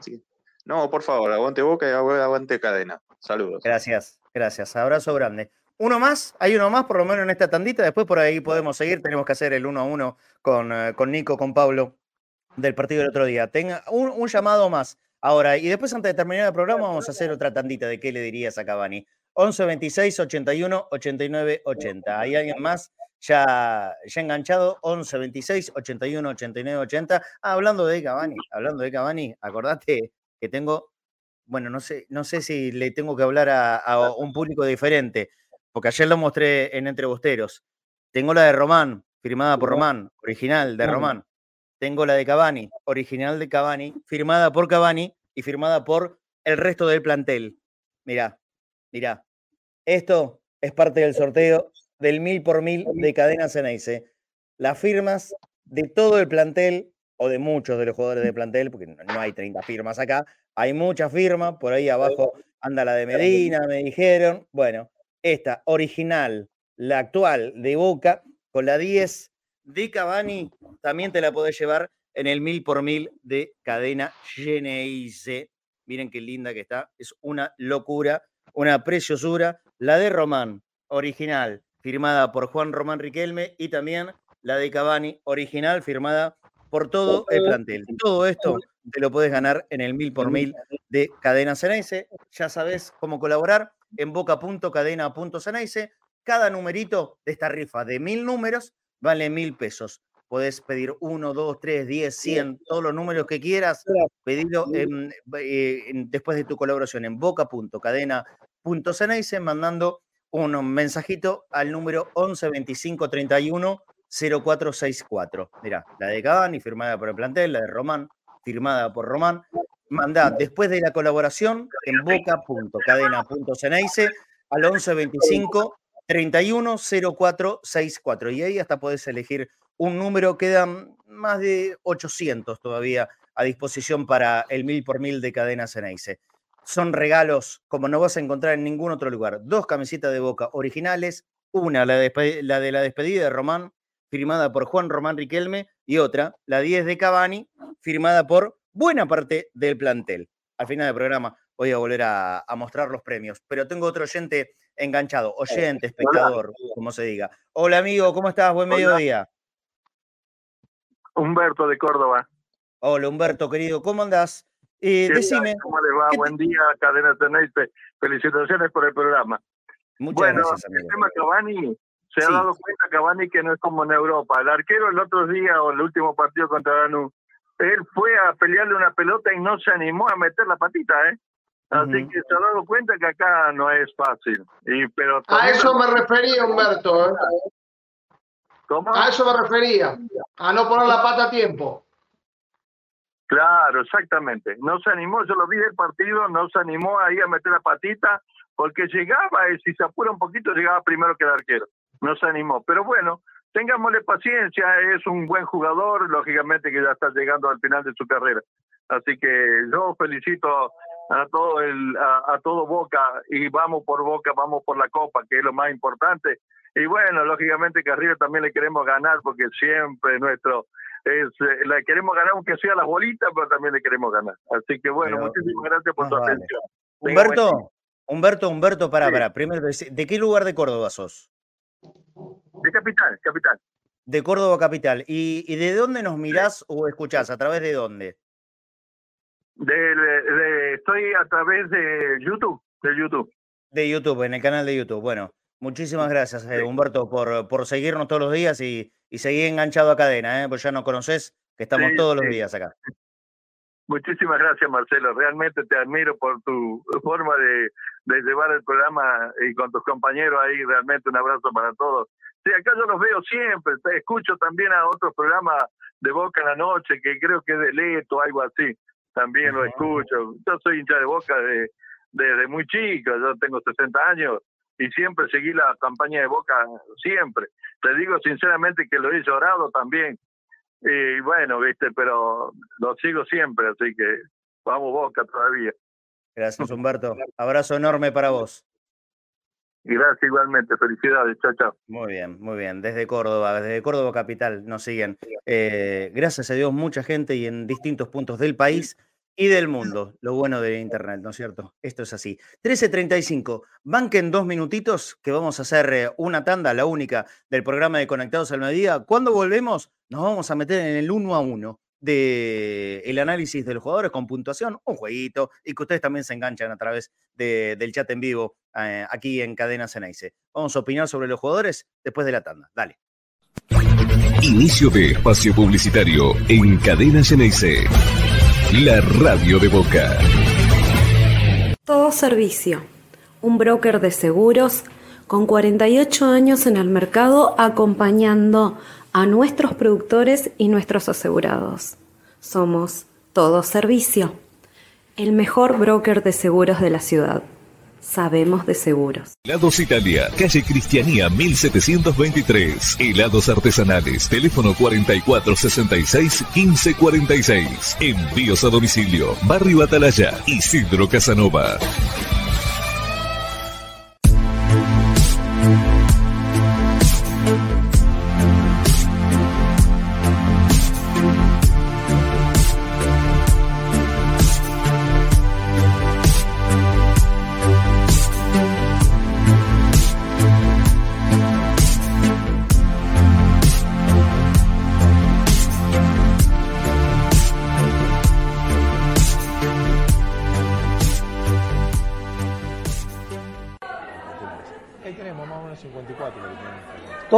Sí. No, por favor, aguante Boca y aguante cadena. Saludos. Gracias, gracias. Abrazo grande. Uno más, hay uno más por lo menos en esta tandita, después por ahí podemos seguir, tenemos que hacer el uno a uno con, eh, con Nico, con Pablo del partido del otro día. Tenga un, llamado más ahora y después antes de terminar el programa vamos a hacer otra tandita de qué le dirías a Cavani. 11 26 81 89 80. ¿Hay alguien más ya, ya enganchado? 11 26 81 89 80. Ah, hablando de Cavani, hablando de Cavani, acordate que tengo, bueno, no sé, no sé si le tengo que hablar a un público diferente porque ayer lo mostré en Entrebosteros. Tengo la de Román, firmada por Román, original de Román. Tengo la de Cavani, original de Cavani, firmada por Cavani y firmada por el resto del plantel. Mirá, mirá. Esto es parte del sorteo del mil por mil de Cadena Ceneice. Las firmas de todo el plantel o de muchos de los jugadores del plantel, porque no hay 30 firmas acá, hay muchas firmas, por ahí abajo anda la de Medina, me dijeron. Bueno, esta original, la actual de Boca, con la 10 de Cavani, también te la podés llevar en el mil por mil de cadena Geneise. Miren qué linda que está, es una locura, una preciosura. La de Román, original, firmada por Juan Román Riquelme, y también la de Cavani, original, firmada por todo el plantel. Todo esto te lo puedes ganar en el mil por mil de Cadena Ceneice. Ya sabes cómo colaborar en boca.cadena.ceneice. Cada numerito de esta rifa de mil números vale mil pesos. Puedes pedir uno, dos, tres, diez, cien, todos los números que quieras. Pedirlo eh, después de tu colaboración en boca.cadena.ceneice mandando un mensajito al número 11 25 31 0464. Mira, la de Cavani firmada por el plantel, la de Román firmada por Román. Mandá después de la colaboración en boca.cadena.ceneice al 1125 310464. Y ahí hasta podés elegir un número, quedan más de 800 todavía a disposición para el mil por mil de Cadena Ceneice. Son regalos como no vas a encontrar en ningún otro lugar. Dos camisetas de boca originales, una, la de, la de la despedida de Román, firmada por Juan Román Riquelme, y otra, la 10 de Cavani, firmada por buena parte del plantel. Al final del programa voy a volver a, mostrar los premios, pero tengo otro oyente enganchado, oyente, espectador, como se diga. Hola amigo, ¿cómo estás? Buen mediodía. Humberto de Córdoba. Hola Humberto, querido, ¿cómo andás? Eh, decime. ¿Cómo les va? Buen día, Cadena Tenerife. Felicitaciones por el programa. Muchas bueno, gracias, amigo. el tema Cavani, se ha dado cuenta Cavani que no es como en Europa. El arquero el otro día o el último partido contra Danú, él fue a pelearle una pelota y no se animó a meter la patita, ¿eh? Así que se ha dado cuenta que acá no es fácil. Y, pero a eso me refería, Humberto. ¿eh? ¿Cómo? A eso me refería. A no poner la pata a tiempo. Claro, exactamente. No se animó, yo lo vi del partido, no se animó ahí a meter la patita, porque llegaba, y si se apura un poquito, llegaba primero que el arquero no se animó. Pero bueno, tengámosle paciencia, es un buen jugador, lógicamente que ya está llegando al final de su carrera. Así que yo felicito a todo el a, todo Boca y vamos por Boca, vamos por la Copa, que es lo más importante. Y bueno, lógicamente que arriba también le queremos ganar porque siempre nuestro es eh, le queremos ganar aunque sea las bolitas, pero también le queremos ganar. Así que bueno, muchísimas gracias por su atención. Humberto, Humberto, Humberto, para, para, primero, ¿de qué lugar de Córdoba sos? De Capital, Capital. De Córdoba Capital. ¿Y, de dónde nos mirás o escuchás? ¿A través de dónde? De, estoy a través de YouTube, de YouTube. De YouTube, en el canal de YouTube. Bueno, muchísimas gracias, eh, Humberto, por, por seguirnos todos los días y, y seguir enganchado a cadena, ¿eh? pues ya nos conoces, que estamos todos los días acá. Muchísimas gracias, Marcelo. Realmente te admiro por tu forma de, de llevar el programa y con tus compañeros ahí. Realmente un abrazo para todos. Sí, acá yo los veo siempre. Escucho también a otros programas de Boca en la noche, que creo que es de Leto, algo así. También lo escucho. Yo soy hincha de Boca desde, desde muy chico. Yo tengo 60 años y siempre seguí la campaña de Boca, siempre. Te digo sinceramente que lo he llorado también. Y bueno, viste, pero lo sigo siempre, así que vamos Boca todavía. Gracias, (laughs) Humberto. Abrazo enorme para vos. Gracias igualmente. Felicidades. Chao, chao. Muy bien, muy bien. Desde Córdoba, desde Córdoba Capital nos siguen. Eh, gracias a Dios, mucha gente y en distintos puntos del país y del mundo. Lo bueno de Internet, ¿no es cierto? Esto es así. 13.35. Banquen dos minutitos que vamos a hacer eh, una tanda, la única del programa de Conectados al Mediodía. Cuando volvemos, nos vamos a meter en el uno a uno del el análisis de los jugadores con puntuación, un jueguito, y que ustedes también se enganchan a través del chat en vivo eh, aquí en Cadena Ceneice. Vamos a opinar sobre los jugadores después de la tanda. Dale. Inicio de espacio publicitario en Cadena Ceneice. La radio de Boca. Todo servicio. Un broker de seguros con 48 años en el mercado acompañando a nuestros productores y nuestros asegurados. Somos Todo Servicio, el mejor broker de seguros de la ciudad. Sabemos de seguros. Helados Italia, calle Cristianía 1723. Helados artesanales, teléfono 4466 1546. Envíos a domicilio, Barrio Atalaya, Isidro Casanova.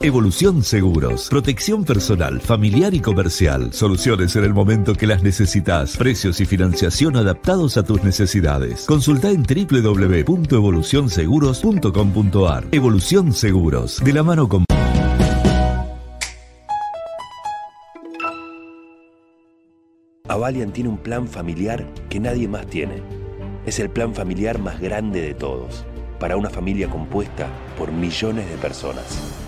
Evolución Seguros. Protección personal, familiar y comercial. Soluciones en el momento que las necesitas. Precios y financiación adaptados a tus necesidades. Consulta en www.evolucionseguros.com.ar. Evolución Seguros. De la mano con... Avalian tiene un plan familiar que nadie más tiene. Es el plan familiar más grande de todos, para una familia compuesta por millones de personas.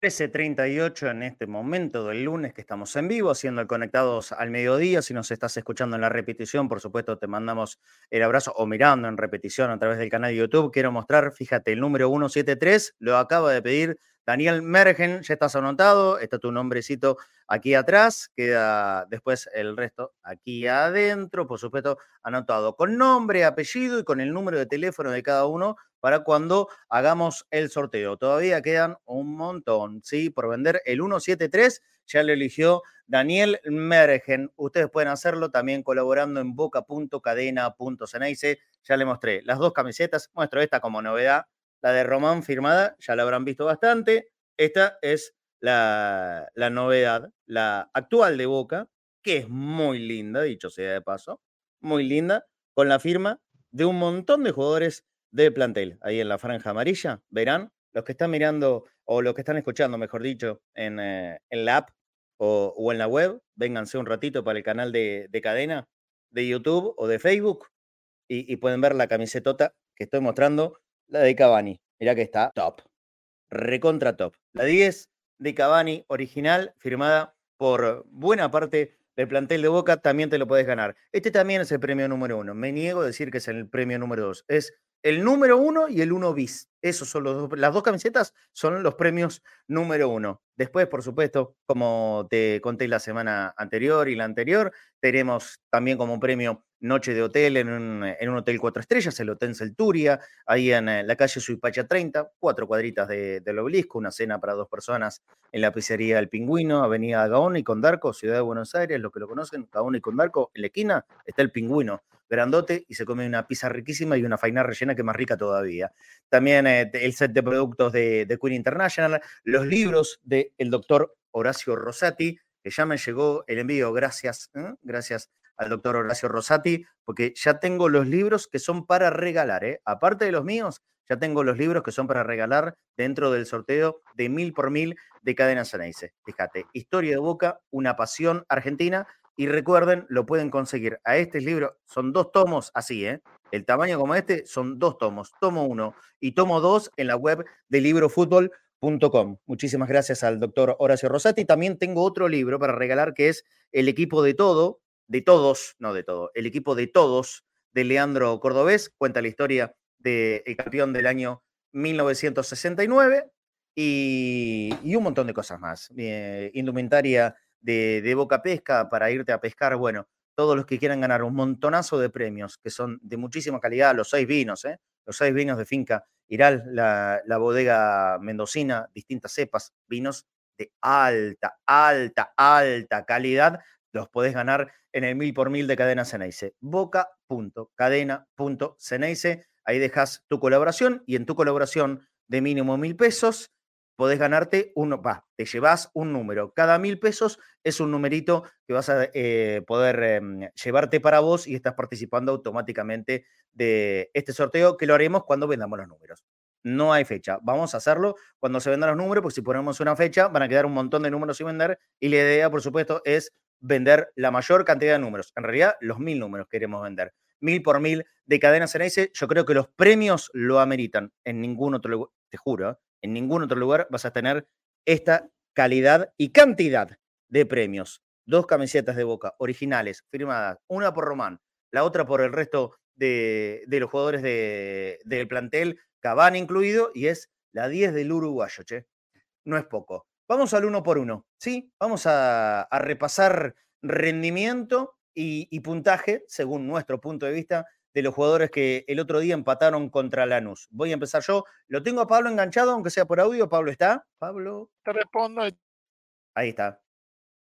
13.38 en este momento del lunes que estamos en vivo, haciendo el Conectados al Mediodía. Si nos estás escuchando en la repetición, por supuesto, te mandamos el abrazo o mirando en repetición a través del canal de YouTube. Quiero mostrar, fíjate, el número 173 lo acaba de pedir Daniel Mergen. Ya estás anotado, está tu nombrecito aquí atrás, queda después el resto aquí adentro, por supuesto, anotado con nombre, apellido y con el número de teléfono de cada uno para cuando hagamos el sorteo. Todavía quedan un montón, ¿sí? Por vender el 173 ya lo eligió Daniel Mergen. Ustedes pueden hacerlo también colaborando en boca.cadena.ceneice. Ya le mostré las dos camisetas, muestro esta como novedad, la de Román firmada, ya la habrán visto bastante. Esta es la, la novedad, la actual de Boca, que es muy linda, dicho sea de paso, muy linda, con la firma de un montón de jugadores de plantel, ahí en la franja amarilla, verán, los que están mirando o los que están escuchando, mejor dicho, en, eh, la app o, en la web, vénganse un ratito para el canal de, cadena de YouTube o de Facebook y, pueden ver la camisetota que estoy mostrando, la de Cavani. Mirá que está top, recontra top. La 10 de Cavani original, firmada por buena parte del plantel de Boca, también te lo puedes ganar. Este también es el premio número uno. Me niego a decir que es el premio número dos. Es el número uno y el uno bis. Esos son los dos, las dos camisetas son los premios número uno. Después, por supuesto, como te conté la semana anterior y la anterior, tenemos también como premio noche de hotel en un, hotel cuatro estrellas, el Hotel Celturia, ahí en eh, la calle Suipacha 30, cuatro cuadritas de, del obelisco, una cena para dos personas en la pizzería El Pingüino, Avenida Gaón y Condarco, Ciudad de Buenos Aires, los que lo conocen, Gaón y Condarco, en la esquina está el Pingüino, grandote, y se come una pizza riquísima y una faina rellena que es más rica todavía. También eh, el set de productos de, de Queen International, los libros del doctor Horacio Rosati, que ya me llegó el envío, gracias, ¿eh? gracias al doctor Horacio Rosati, porque ya tengo los libros que son para regalar, ¿eh? aparte de los míos, ya tengo los libros que son para regalar dentro del sorteo de mil por mil de Cadena Ceneice. Fíjate, Historia de Boca, una pasión argentina, y recuerden, lo pueden conseguir a este libro, son dos tomos así, ¿eh? El tamaño como este son dos tomos, tomo uno y tomo dos en la web de librofútbol.com. Muchísimas gracias al doctor Horacio Rosati. También tengo otro libro para regalar que es El equipo de todo, de todos, no de todo, el equipo de todos de Leandro Cordobés, cuenta la historia del campeón del año 1969 y, un montón de cosas más. Eh, indumentaria de, de, Boca Pesca para irte a pescar, bueno, todos los que quieran ganar un montonazo de premios que son de muchísima calidad, los seis vinos, ¿eh? los seis vinos de finca Iral, la, la bodega mendocina, distintas cepas, vinos de alta, alta, alta calidad, los podés ganar en el mil por mil de Cadena Ceneice. Boca.cadena.ceneice. Ahí dejas tu colaboración y en tu colaboración de mínimo mil pesos podés ganarte uno, va, te llevas un número. Cada mil pesos es un numerito que vas a eh, poder em, llevarte para vos y estás participando automáticamente de este sorteo que lo haremos cuando vendamos los números. no hay fecha. Vamos a hacerlo cuando se vendan los números, porque si ponemos una fecha van a quedar un montón de números sin vender y la idea, por supuesto, es vender la mayor cantidad de números. En realidad, los mil números queremos vender. Mil por mil de cadenas en ese. Yo creo que los premios lo ameritan. En ningún otro lugar, te juro, en ningún otro lugar vas a tener esta calidad y cantidad de premios. Dos camisetas de boca originales, firmadas, una por Román, la otra por el resto de, los jugadores del plantel, Cavani incluido, y es la 10 del uruguayo, che. No es poco. Vamos al uno por uno, ¿sí? Vamos a, repasar rendimiento y, y, puntaje, según nuestro punto de vista, de los jugadores que el otro día empataron contra Lanús. Voy a empezar yo. Lo tengo a Pablo enganchado, aunque sea por audio. Pablo está. Pablo. Te respondo. Ahí está.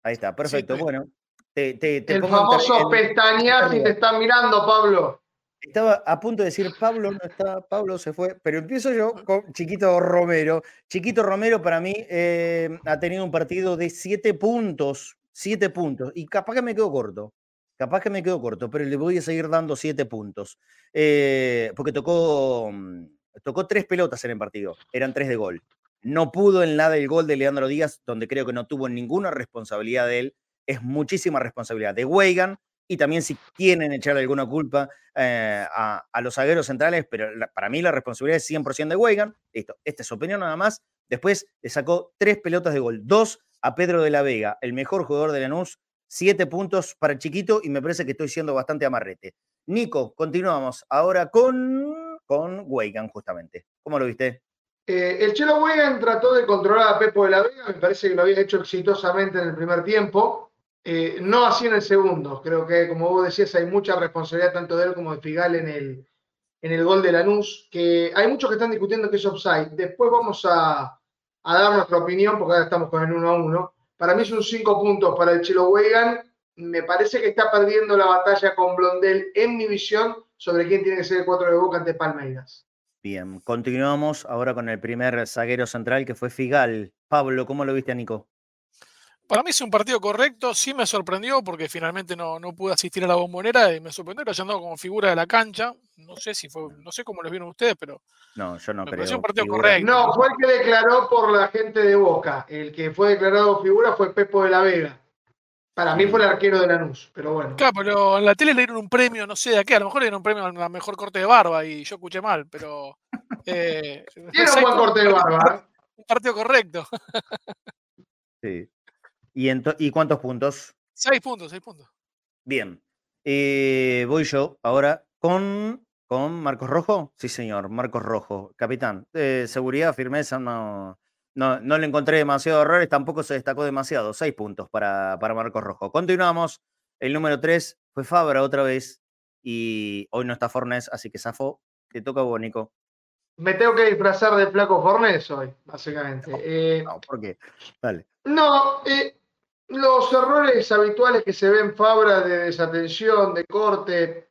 Ahí está. Perfecto. bueno. Te, el famoso pestañear y te están mirando, Pablo. Estaba a punto de decir, Pablo no está, Pablo se fue, pero empiezo yo con Chiquito Romero. Chiquito Romero para mí eh, ha tenido un partido de siete puntos, siete puntos, y capaz que me quedo corto, capaz que me quedo corto, pero le voy a seguir dando siete puntos, eh, porque tocó, mm, tocó tres pelotas en el partido, eran tres de gol. No pudo en nada el gol de Leandro Díaz, donde creo que no tuvo ninguna responsabilidad de él, es muchísima responsabilidad de Weigan, y también si quieren echarle alguna culpa eh, a, los zagueros centrales, pero para mí la responsabilidad es 100% de Weigan. Listo, esta es su opinión nada más. Después le sacó tres pelotas de gol, dos a Pedro de la Vega, el mejor jugador de Lanús, siete puntos para el chiquito y me parece que estoy siendo bastante amarrete. Nico, continuamos ahora con, con Weigan justamente. ¿Cómo lo viste? Eh, el Chelo Weigan trató de controlar a Pepo de la Vega, me parece que lo había hecho exitosamente en el primer tiempo. Eh, no así en el segundo. Creo que, como vos decías, hay mucha responsabilidad tanto de él como de Figal en el, en el gol de Lanús, que hay muchos que están discutiendo que es offside. Después vamos a, dar nuestra opinión, porque ahora estamos con el 1 a 1. Para mí son 5 puntos para el Chelo Weigan. Me parece que está perdiendo la batalla con Blondel, en mi visión, sobre quién tiene que ser el 4 de Boca ante Palmeiras. Bien, continuamos ahora con el primer zaguero central que fue Figal. Pablo, ¿cómo lo viste a Nico? Para mí es un partido correcto, sí me sorprendió porque finalmente no, no pude asistir a la bombonera y me sorprendió que haya andado como figura de la cancha. No sé si fue, no sé cómo lo vieron ustedes, pero. No, yo no me creo. un partido correcto. No, fue el que declaró por la gente de Boca. El que fue declarado figura fue Pepo de la Vega. Para mí fue el arquero de Lanús, pero bueno. Claro, pero en la tele le dieron un premio, no sé de qué, a lo mejor le dieron un premio a la mejor corte de barba y yo escuché mal, pero. (laughs) Eh, Tiene un buen corte de barba. ¿eh? (laughs) Un partido correcto. Sí. ¿Y, cuántos puntos? Seis puntos, seis puntos. Bien. Eh, voy yo ahora con, con Marcos Rojo. Sí, señor, Marcos Rojo, capitán. de seguridad, firmeza, no, no, no, le encontré demasiado errores, tampoco se destacó demasiado. Seis puntos para, para Marcos Rojo. Continuamos. El número tres fue Fabra otra vez. Y hoy no está Fornes, así que Zafo, te toca a Nico. Me tengo que disfrazar de flaco Fornes hoy, básicamente. No, eh, no ¿por qué? Dale. No, eh, los errores habituales que se ven Fabra de desatención, de corte,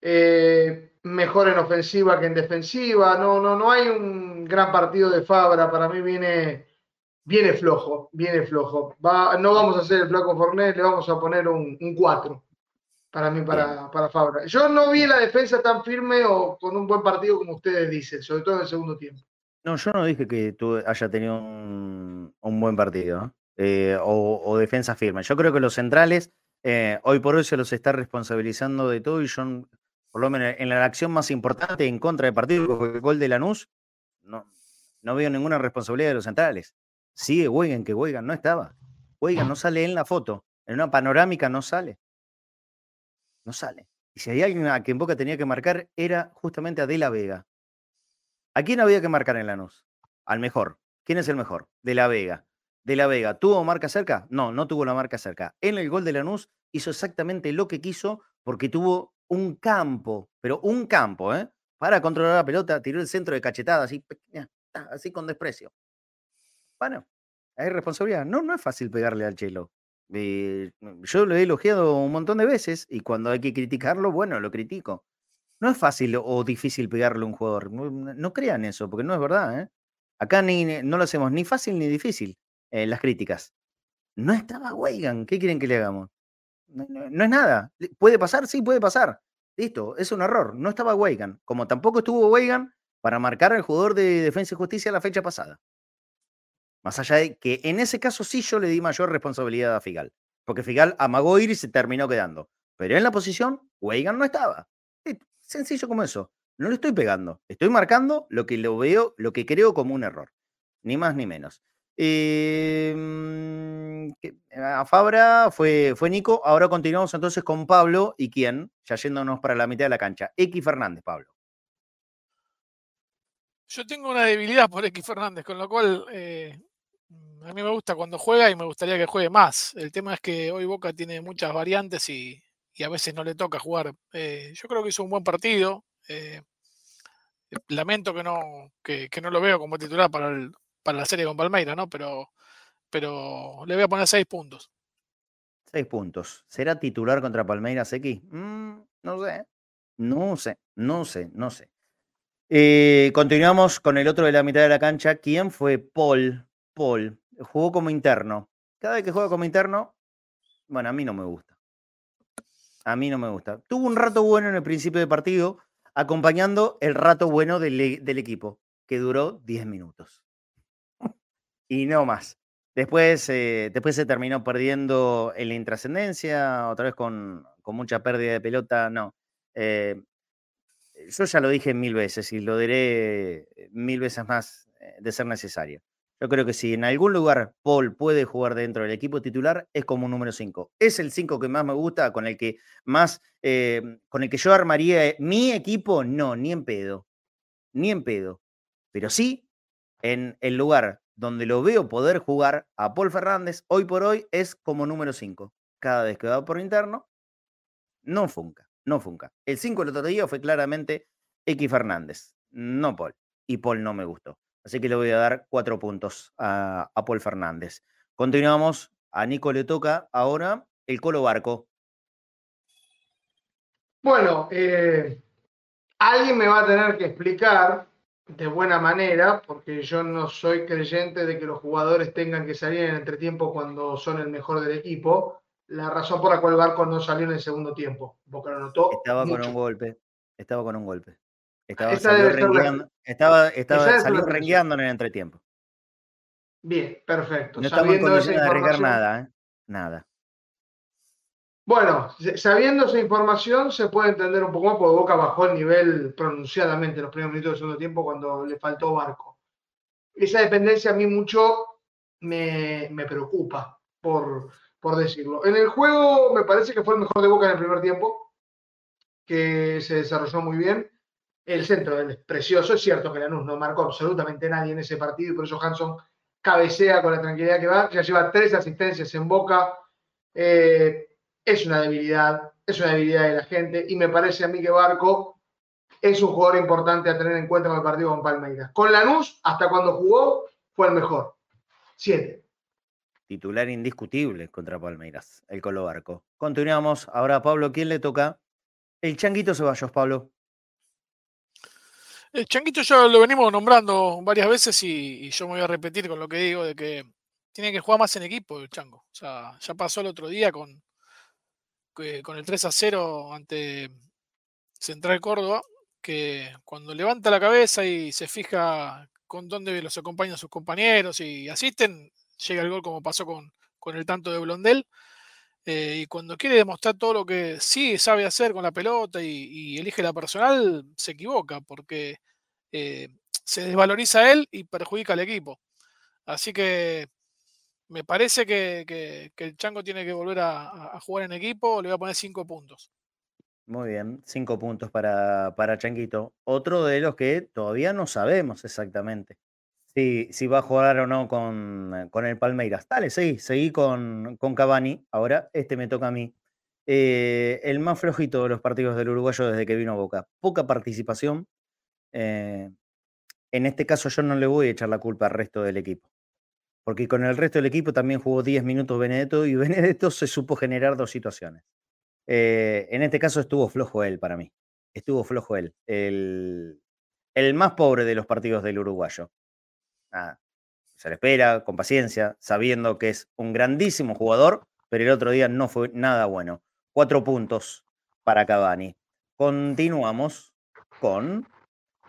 eh, mejor en ofensiva que en defensiva. No, no, no hay un gran partido de Fabra. Para mí viene, viene flojo, viene flojo. no vamos a hacer el flaco Fornés, le vamos a poner un, 4 para mí, para, para, Fabra. Yo no vi la defensa tan firme o con un buen partido como ustedes dicen, sobre todo en el segundo tiempo. No, yo no dije que tú haya tenido un, un buen partido. Eh, o, defensa firme. Yo creo que los centrales eh, hoy por hoy se los está responsabilizando de todo y son, por lo menos en la acción más importante en contra del partido, el gol de Lanús, no, no veo ninguna responsabilidad de los centrales. Sigue Weigan, que Weigan no estaba. Weigan no sale en la foto. En una panorámica no sale. No sale. Y si hay alguien a quien Boca tenía que marcar, era justamente a De La Vega. ¿A quién había que marcar en Lanús? Al mejor. ¿Quién es el mejor? De La Vega de la Vega, ¿tuvo marca cerca? No, no tuvo la marca cerca. En el gol de Lanús hizo exactamente lo que quiso porque tuvo un campo, pero un campo, ¿eh? Para controlar la pelota, tiró el centro de cachetada, así, así con desprecio. Bueno, hay responsabilidad. No, no es fácil pegarle al chelo. Eh, yo lo he elogiado un montón de veces y cuando hay que criticarlo, bueno, lo critico. No es fácil o difícil pegarle a un jugador. No, crean eso, porque no es verdad. ¿eh? Acá ni, no lo hacemos ni fácil ni difícil. Eh, las críticas. No estaba Weigan, ¿qué quieren que le hagamos? No, es nada. ¿Puede pasar? Sí, puede pasar. Listo, es un error. No estaba Weigan. Como tampoco estuvo Weigan para marcar al jugador de Defensa y Justicia la fecha pasada. Más allá de que en ese caso sí yo le di mayor responsabilidad a Figal, porque Figal amagó ir y se terminó quedando. Pero en la posición, Weigan no estaba. sencillo como eso. No le estoy pegando, estoy marcando lo que lo veo, lo que creo como un error. Ni más ni menos. Em, a Fabra fue, fue Nico. Ahora continuamos entonces con Pablo y quién, ya yéndonos para la mitad de la cancha. X Fernández, Pablo. Yo tengo una debilidad por X Fernández, con lo cual eh, a mí me gusta cuando juega y me gustaría que juegue más. El tema es que hoy Boca tiene muchas variantes y, a veces no le toca jugar. Eh, yo creo que hizo un buen partido. Eh, lamento que no, que, no lo veo como titular para, para la serie con Palmeira, ¿no? Pero, pero le voy a poner seis puntos. Seis puntos. ¿Será titular contra Palmeiras X? Mm, no sé. No sé, no sé, no sé. Eh, continuamos con el otro de la mitad de la cancha. ¿Quién fue Paul? Paul. Jugó como interno. Cada vez que juega como interno, bueno, a mí no me gusta. A mí no me gusta. Tuvo un rato bueno en el principio del partido, acompañando el rato bueno del, del equipo, que duró 10 minutos. Y no más. Después, eh, después se terminó perdiendo en la intrascendencia, otra vez con, con mucha pérdida de pelota. No. Eh, yo ya lo dije mil veces y lo diré mil veces más eh, de ser necesario. Yo creo que si en algún lugar Paul puede jugar dentro del equipo titular, es como un número 5. Es el 5 que más me gusta, con el que más, eh, con el que yo armaría eh, mi equipo, no, ni en pedo. Ni en pedo. Pero sí, en el lugar donde lo veo poder jugar a Paul Fernández, hoy por hoy es como número 5. Cada vez que va por interno, no funca, no funca. El 5 el otro día fue claramente X Fernández, no Paul. Y Paul no me gustó. Así que le voy a dar cuatro puntos a, Paul Fernández. Continuamos. A Nico le toca ahora el Colo Barco. Bueno, eh, alguien me va a tener que explicar de buena manera, porque yo no soy creyente de que los jugadores tengan que salir en entretiempo cuando son el mejor del equipo, la razón por la cual el Barco no salió en el segundo tiempo. Porque lo notó. Estaba con un golpe. Estaba con un golpe. Estaba, salió rengueando, estaba, estaba salió rengueando en el entretiempo. Bien, perfecto. No estamos en condiciones de arriesgar nada, ¿eh? Nada. Bueno, sabiendo esa información se puede entender un poco más porque Boca bajó el nivel pronunciadamente en los primeros minutos del segundo tiempo cuando le faltó Barco. Esa dependencia a mí mucho me, me preocupa, por, por decirlo. En el juego me parece que fue el mejor de Boca en el primer tiempo, que se desarrolló muy bien. El centro es precioso. Es cierto que Lanús no marcó absolutamente nadie en ese partido y por eso Hanson cabecea con la tranquilidad que va. Ya lleva tres asistencias en boca. Eh, es una debilidad, es una debilidad de la gente y me parece a mí que Barco es un jugador importante a tener en cuenta en el partido con Palmeiras. Con Lanús, hasta cuando jugó, fue el mejor. Siete. Titular indiscutible contra Palmeiras, el Colo Barco. Continuamos. Ahora, Pablo, ¿quién le toca? El Changuito Ceballos, Pablo. El Changuito ya lo venimos nombrando varias veces y, yo me voy a repetir con lo que digo de que tiene que jugar más en equipo el Chango. O sea, ya pasó el otro día con, con el 3 a 0 ante Central Córdoba, que cuando levanta la cabeza y se fija con dónde los acompañan sus compañeros y asisten, llega el gol como pasó con, con el tanto de Blondel. Eh, y cuando quiere demostrar todo lo que sí sabe hacer con la pelota y, elige la personal, se equivoca porque eh, se desvaloriza él y perjudica al equipo. Así que me parece que, el Chango tiene que volver a, jugar en equipo. Le voy a poner cinco puntos. Muy bien, cinco puntos para, para Changuito. Otro de los que todavía no sabemos exactamente si, va a jugar o no con, el Palmeiras. Dale, seguí, seguí con, Cavani. Ahora, este me toca a mí. Eh, el más flojito de los partidos del uruguayo desde que vino Boca. Poca participación. Eh, en este caso yo no le voy a echar la culpa al resto del equipo. Porque con el resto del equipo también jugó 10 minutos Benedetto y (laughs) Benedetto se supo generar dos situaciones. Eh, en este caso estuvo flojo él para mí. Estuvo flojo él. El, más pobre de los partidos del uruguayo se le espera con paciencia, sabiendo que es un grandísimo jugador, pero el otro día no fue nada bueno. Cuatro puntos para Cavani. Continuamos con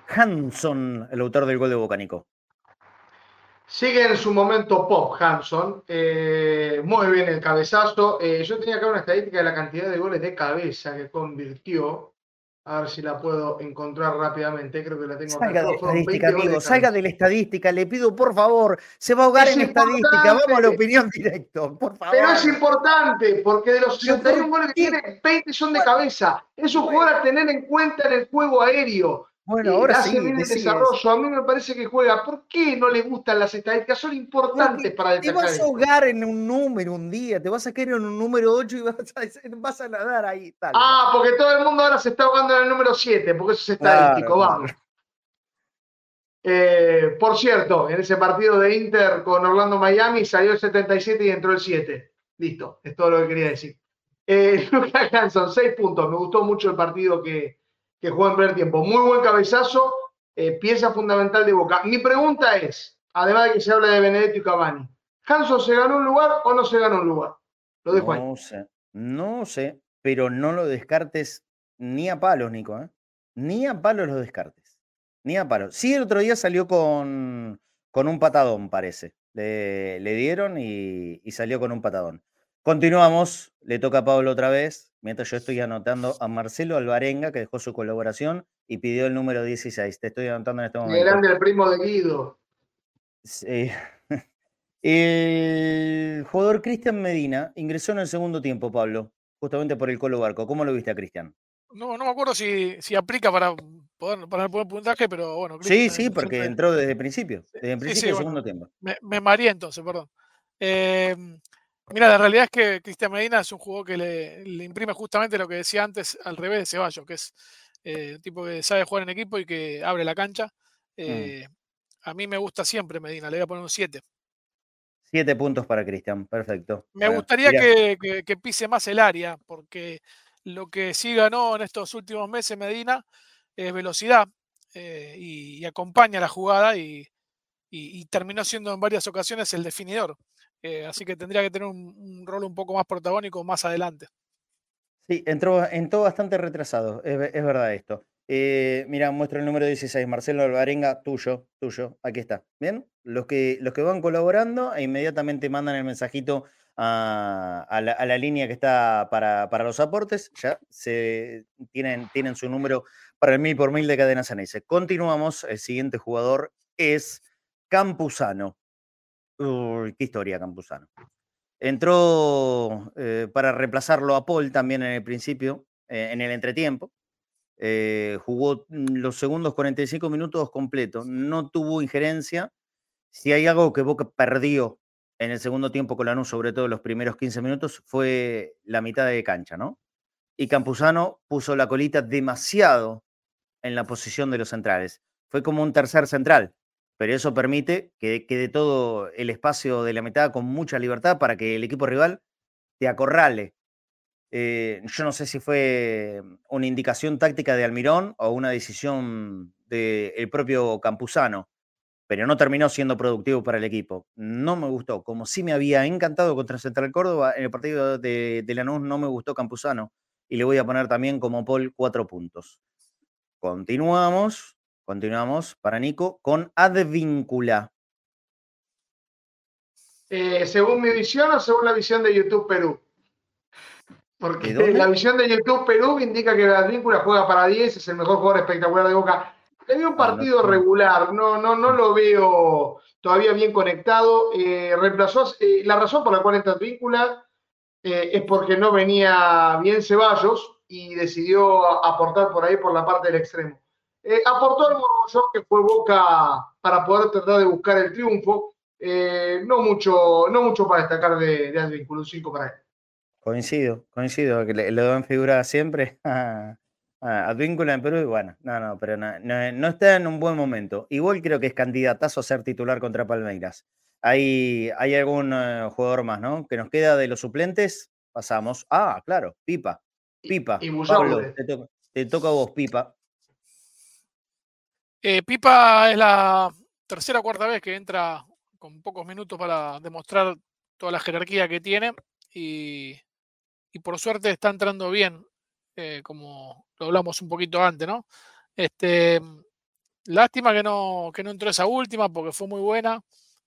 Hanson, el autor del gol de Bocánico. Sigue en su momento pop Hanson, eh, muy bien el cabezazo. Eh, yo tenía acá una estadística de la cantidad de goles de cabeza que convirtió. A ver si la puedo encontrar rápidamente. Creo que la tengo Salga de estadística, amigo. Salga de la estadística. Le pido, por favor. Se va a ahogar en estadística. Vamos a la opinión directo, por favor. Pero es importante, porque de los 61 goles que tiene, 20 son de cabeza. Es un jugador a tener en cuenta en el juego aéreo. Bueno, ahora hace sí. bien el desarrollo. A mí me parece que juega. ¿Por qué no le gustan las estadísticas? Son importantes para Te destacar. vas a ahogar en un número un día, te vas a caer en un número 8 y vas a, (laughs) vas a nadar ahí. Tal. Ah, porque todo el mundo ahora se está ahogando en el número 7, porque eso es estadístico, Claro, vamos. Eh, por cierto, en ese partido de Inter con Orlando Miami salió el 77 y entró el 7. Listo, es todo lo que quería decir. Eh, (laughs) Lucas Hanson, 6 puntos. Me gustó mucho el partido que, que jugó en primer tiempo. Muy buen cabezazo, eh, pieza fundamental de Boca. Mi pregunta es, además de que se habla de Benedetto y Cavani, ¿Hanson se ganó un lugar o no se ganó un lugar? Lo dejo ahí. No sé, no sé, pero no lo descartes ni a palos, Nico, ¿eh? Ni a palos lo descartes. Ni a palos. Sí, el otro día salió con, con un patadón, parece. Le, le dieron y, y salió con un patadón. Continuamos, le toca a Pablo otra vez, mientras yo estoy anotando a Marcelo Alvarenga, que dejó su colaboración y pidió el número 16. Te estoy anotando en este Qué momento. grande el primo de Guido. Sí. (laughs) El jugador Cristian Medina ingresó en el segundo tiempo, Pablo, justamente por el Colo Barco. ¿Cómo lo viste a Cristian? No, no me acuerdo si, si aplica para poder, para poner puntaje, pero bueno. Sí, sí, porque siempre- entró desde el principio, desde el Sí, principio sí, del bueno, segundo tiempo. Me, me mareé entonces, perdón. Eh, mira, la realidad es que Cristian Medina es un jugador que le, le imprime justamente lo que decía antes al revés de Ceballos, que es eh, un tipo que sabe jugar en equipo y que abre la cancha. Mm. Eh, A mí me gusta siempre Medina, le voy a poner un 7. Siete puntos para Cristian, perfecto. Me gustaría que, que- que pise más el área, porque lo que sí ganó en estos últimos meses Medina es velocidad eh, y, y acompaña la jugada y, y- y terminó siendo en varias ocasiones el definidor. Eh, así que tendría que tener un, rol un poco más protagónico más adelante. Sí, entró, entró bastante retrasado, es, ve- es verdad esto. Eh, mira, muestro el número 16, Marcelo Alvarenga, tuyo, tuyo, aquí está. ¿Bien? Los que, los que van colaborando e inmediatamente mandan el mensajito a, a la, a la línea que está para, para los aportes, ya se tienen, tienen su número para el mil por mil de Cadena Ceneice. Continuamos, el siguiente jugador es Campuzano. Qué historia, Campuzano. Entró eh, para reemplazarlo a Paul también en el principio, eh, en el entretiempo. Eh, jugó mm, los segundos 45 minutos completos, no tuvo injerencia. Si hay algo que Boca perdió en el segundo tiempo con Lanús, sobre todo los primeros 15 minutos, fue la mitad de cancha, ¿no? Y Campuzano puso la colita demasiado en la posición de los centrales. Fue como un tercer central, pero eso permite que quede todo el espacio de la mitad con mucha libertad para que el equipo rival te acorrale. Eh, yo no sé si fue una indicación táctica de Almirón o una decisión del propio Campuzano, pero no terminó siendo productivo para el equipo. No me gustó, como sí me había encantado contra Central Córdoba, en el partido de, de Lanús no me gustó Campuzano y le voy a poner también como Paul cuatro puntos. Continuamos, continuamos para Nico con Advíncula. Eh, ¿Según mi visión o según la visión de YouTube Perú? Porque la visión de YouTube Perú indica que Advíncula juega para 10, es el mejor jugador espectacular de Boca. Le veo un Ah, no partido regular, no, no, no lo veo todavía bien conectado. Eh, reemplazó, eh, la razón por la cual entra Advíncula es porque no venía bien Ceballos y decidió aportar por ahí por la parte del extremo. Eh, aportó al Mogollón que fue Boca para poder tratar de buscar el triunfo. Eh, no, mucho, no mucho para destacar de, de un 5 para él. Coincido, coincido, que le, le dan figura siempre (laughs) a, a Advíncula en Perú y bueno, no, no, pero no, no- no está en un buen momento. Igual creo que es candidatazo a ser titular contra Palmeiras. ¿Hay, hay algún eh, jugador más, ¿no? Que nos queda de los suplentes, pasamos. Ah, claro, Pipa, Pipa. y Pablo, te, toca- te toca a vos, Pipa. Eh, Pipa es la tercera o cuarta vez que entra con pocos minutos para demostrar toda la jerarquía que tiene y, y por suerte está entrando bien, eh, como lo hablamos un poquito antes, ¿no? Este, lástima que no, que no entró esa última porque fue muy buena.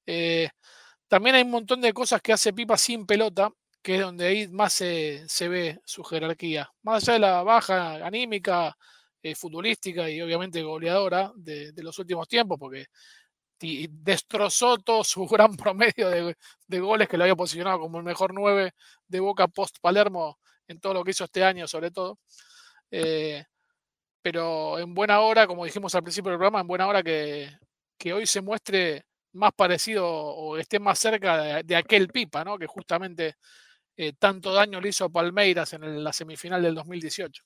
Eh, también hay un montón de cosas que hace Pipa sin pelota, que es donde ahí más se, ve su jerarquía. Más allá de la baja anímica, eh, futbolística y obviamente goleadora de, los últimos tiempos, porque destrozó todo su (laughs) gran promedio de, goles que lo había posicionado como el mejor 9 de Boca post Palermo en todo lo que hizo este año, sobre todo. Eh, pero en buena hora, como dijimos al principio del programa, en buena hora que, hoy se muestre más parecido o esté más cerca de, aquel Pipa, ¿no? que justamente eh, tanto daño le hizo a Palmeiras en la semifinal del 2018.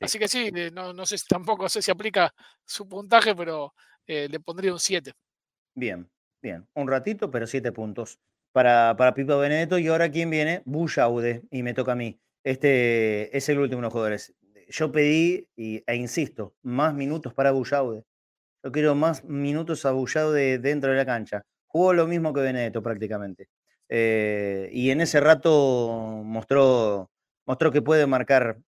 Así que sí, eh, no, no sé, (laughs) tampoco sé si aplica su puntaje, pero le pondría un 7. Bien, bien. Un ratito, pero siete puntos para, para Pipo Benedetto. Y ahora, ¿quién viene? Bullaude, y me toca a mí. Este es el último de los jugadores. Yo pedí, y, e insisto, más minutos para Bullaude. Yo quiero más minutos a Bullaude dentro de la cancha. Jugó lo mismo que Benedetto prácticamente. Eh, y en ese rato mostró, mostró que puede marcar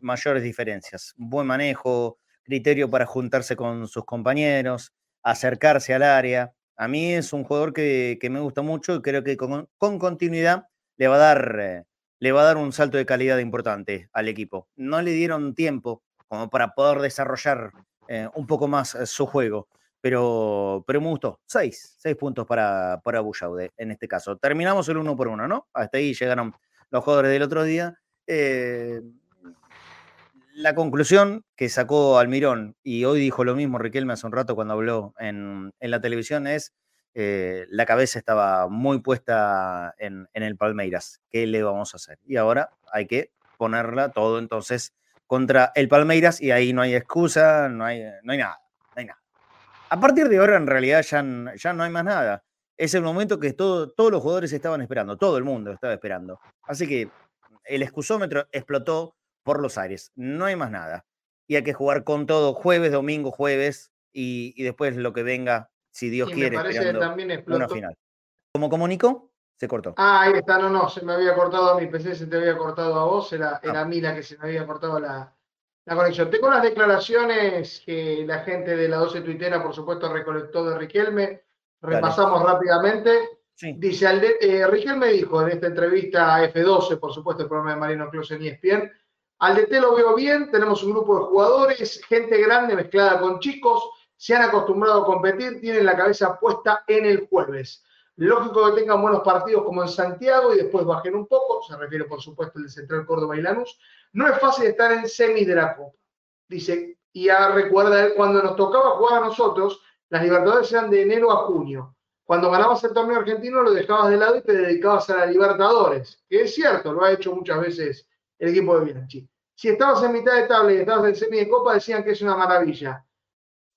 mayores diferencias. Buen manejo, criterio para juntarse con sus compañeros, acercarse al área. A mí es un jugador que, me gusta mucho y creo que con, continuidad le va, a dar, eh, le va a dar un salto de calidad importante al equipo. No le dieron tiempo como para poder desarrollar eh, un poco más eh, su juego, pero, pero me gustó. Seis, seis puntos para, para Bullaude en este caso. Terminamos el uno por uno, ¿no? Hasta ahí llegaron los jugadores del otro día la conclusión que sacó Almirón, y hoy dijo lo mismo Riquelme hace un rato cuando habló en, la televisión, es eh, la cabeza estaba muy puesta en, el Palmeiras. ¿Qué le vamos a hacer? Y ahora hay que ponerla todo entonces contra el Palmeiras y ahí no hay excusa, no hay, no hay nada, no hay nada. A partir de ahora en realidad ya, ya no hay más nada. Es el momento que todos los jugadores estaban esperando, todo el mundo estaba esperando. Así que el excusómetro explotó por los aires. No hay más nada. Y hay que jugar con todo jueves, domingo, jueves y, después lo que venga, si Dios quiere, me parece que también una final. ¿Cómo comunicó? Se cortó. Ah, ahí está, no, no, se me había cortado a mi PC, se te había cortado a vos, era, ah. era a mí la que se me había cortado la, la conexión. Tengo las declaraciones que la gente de la 12 tuitera, por supuesto, recolectó de Riquelme. Repasamos rápidamente. Dice, eh, Riquelme dijo en esta entrevista a F12, por supuesto, el programa de Marino Close en ESPN, al DT lo veo bien, tenemos un grupo de jugadores, gente grande mezclada con chicos, se han acostumbrado a competir, tienen la cabeza puesta en el jueves. Lógico que tengan buenos partidos como en Santiago y después bajen un poco, se refiere por supuesto al Central Córdoba y Lanús. No es fácil estar en semis de. Dice, y ya recuerda cuando nos tocaba jugar a nosotros, las Libertadores eran de enero a junio. Cuando ganabas el torneo argentino lo dejabas de lado y te dedicabas a la Libertadores, que es cierto, lo ha hecho muchas veces el equipo de Bianchi. Si estabas en mitad de tabla y estabas en semi de Copa, decían que es una maravilla.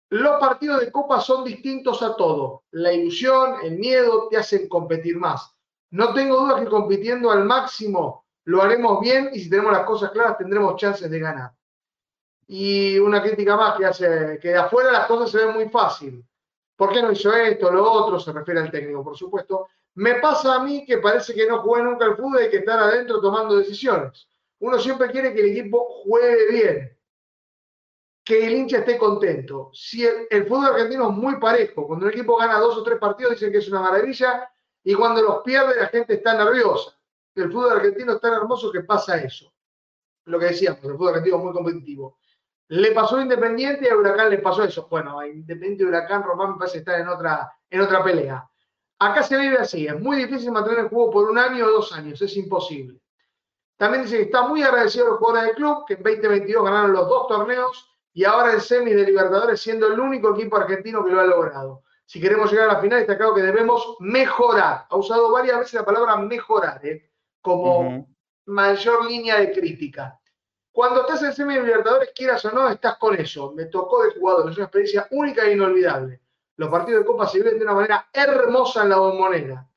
Los partidos de Copa son distintos a todo. La ilusión, el miedo te hacen competir más. No tengo duda que compitiendo al máximo lo haremos bien y si tenemos las cosas claras tendremos chances de ganar. Y una crítica más que hace que de afuera las cosas se ven muy fácil. ¿Por qué no hizo esto, lo otro? Se refiere al técnico, por supuesto. Me pasa a mí que parece que no jugué nunca al fútbol y que estar adentro tomando decisiones uno siempre quiere que el equipo juegue bien, que el hincha esté contento. Si el, fútbol argentino es muy parejo, cuando el equipo gana dos o tres partidos dicen que es una maravilla y cuando los pierde la gente está nerviosa. El fútbol argentino es tan hermoso que pasa eso. Lo que decíamos, el fútbol argentino es muy competitivo. Le pasó a Independiente y a Huracán le pasó eso. Bueno, Independiente y Huracán Román me parece estar en otra, en otra pelea. Acá se vive así, es muy difícil mantener el juego por un año o dos años, es imposible. También dice que está muy agradecido a los jugadores del club, que en 2022 ganaron los dos torneos y ahora el semi de Libertadores siendo el único equipo argentino que lo ha logrado. Si queremos llegar a la final, está claro que debemos mejorar. Ha usado varias veces la palabra mejorar ¿eh? como mayor línea de crítica. Cuando estás en semi de Libertadores, quieras o no, estás con eso. Me tocó de jugador, es una experiencia única e inolvidable. Los partidos de Copa se viven de una manera hermosa en la bombonera.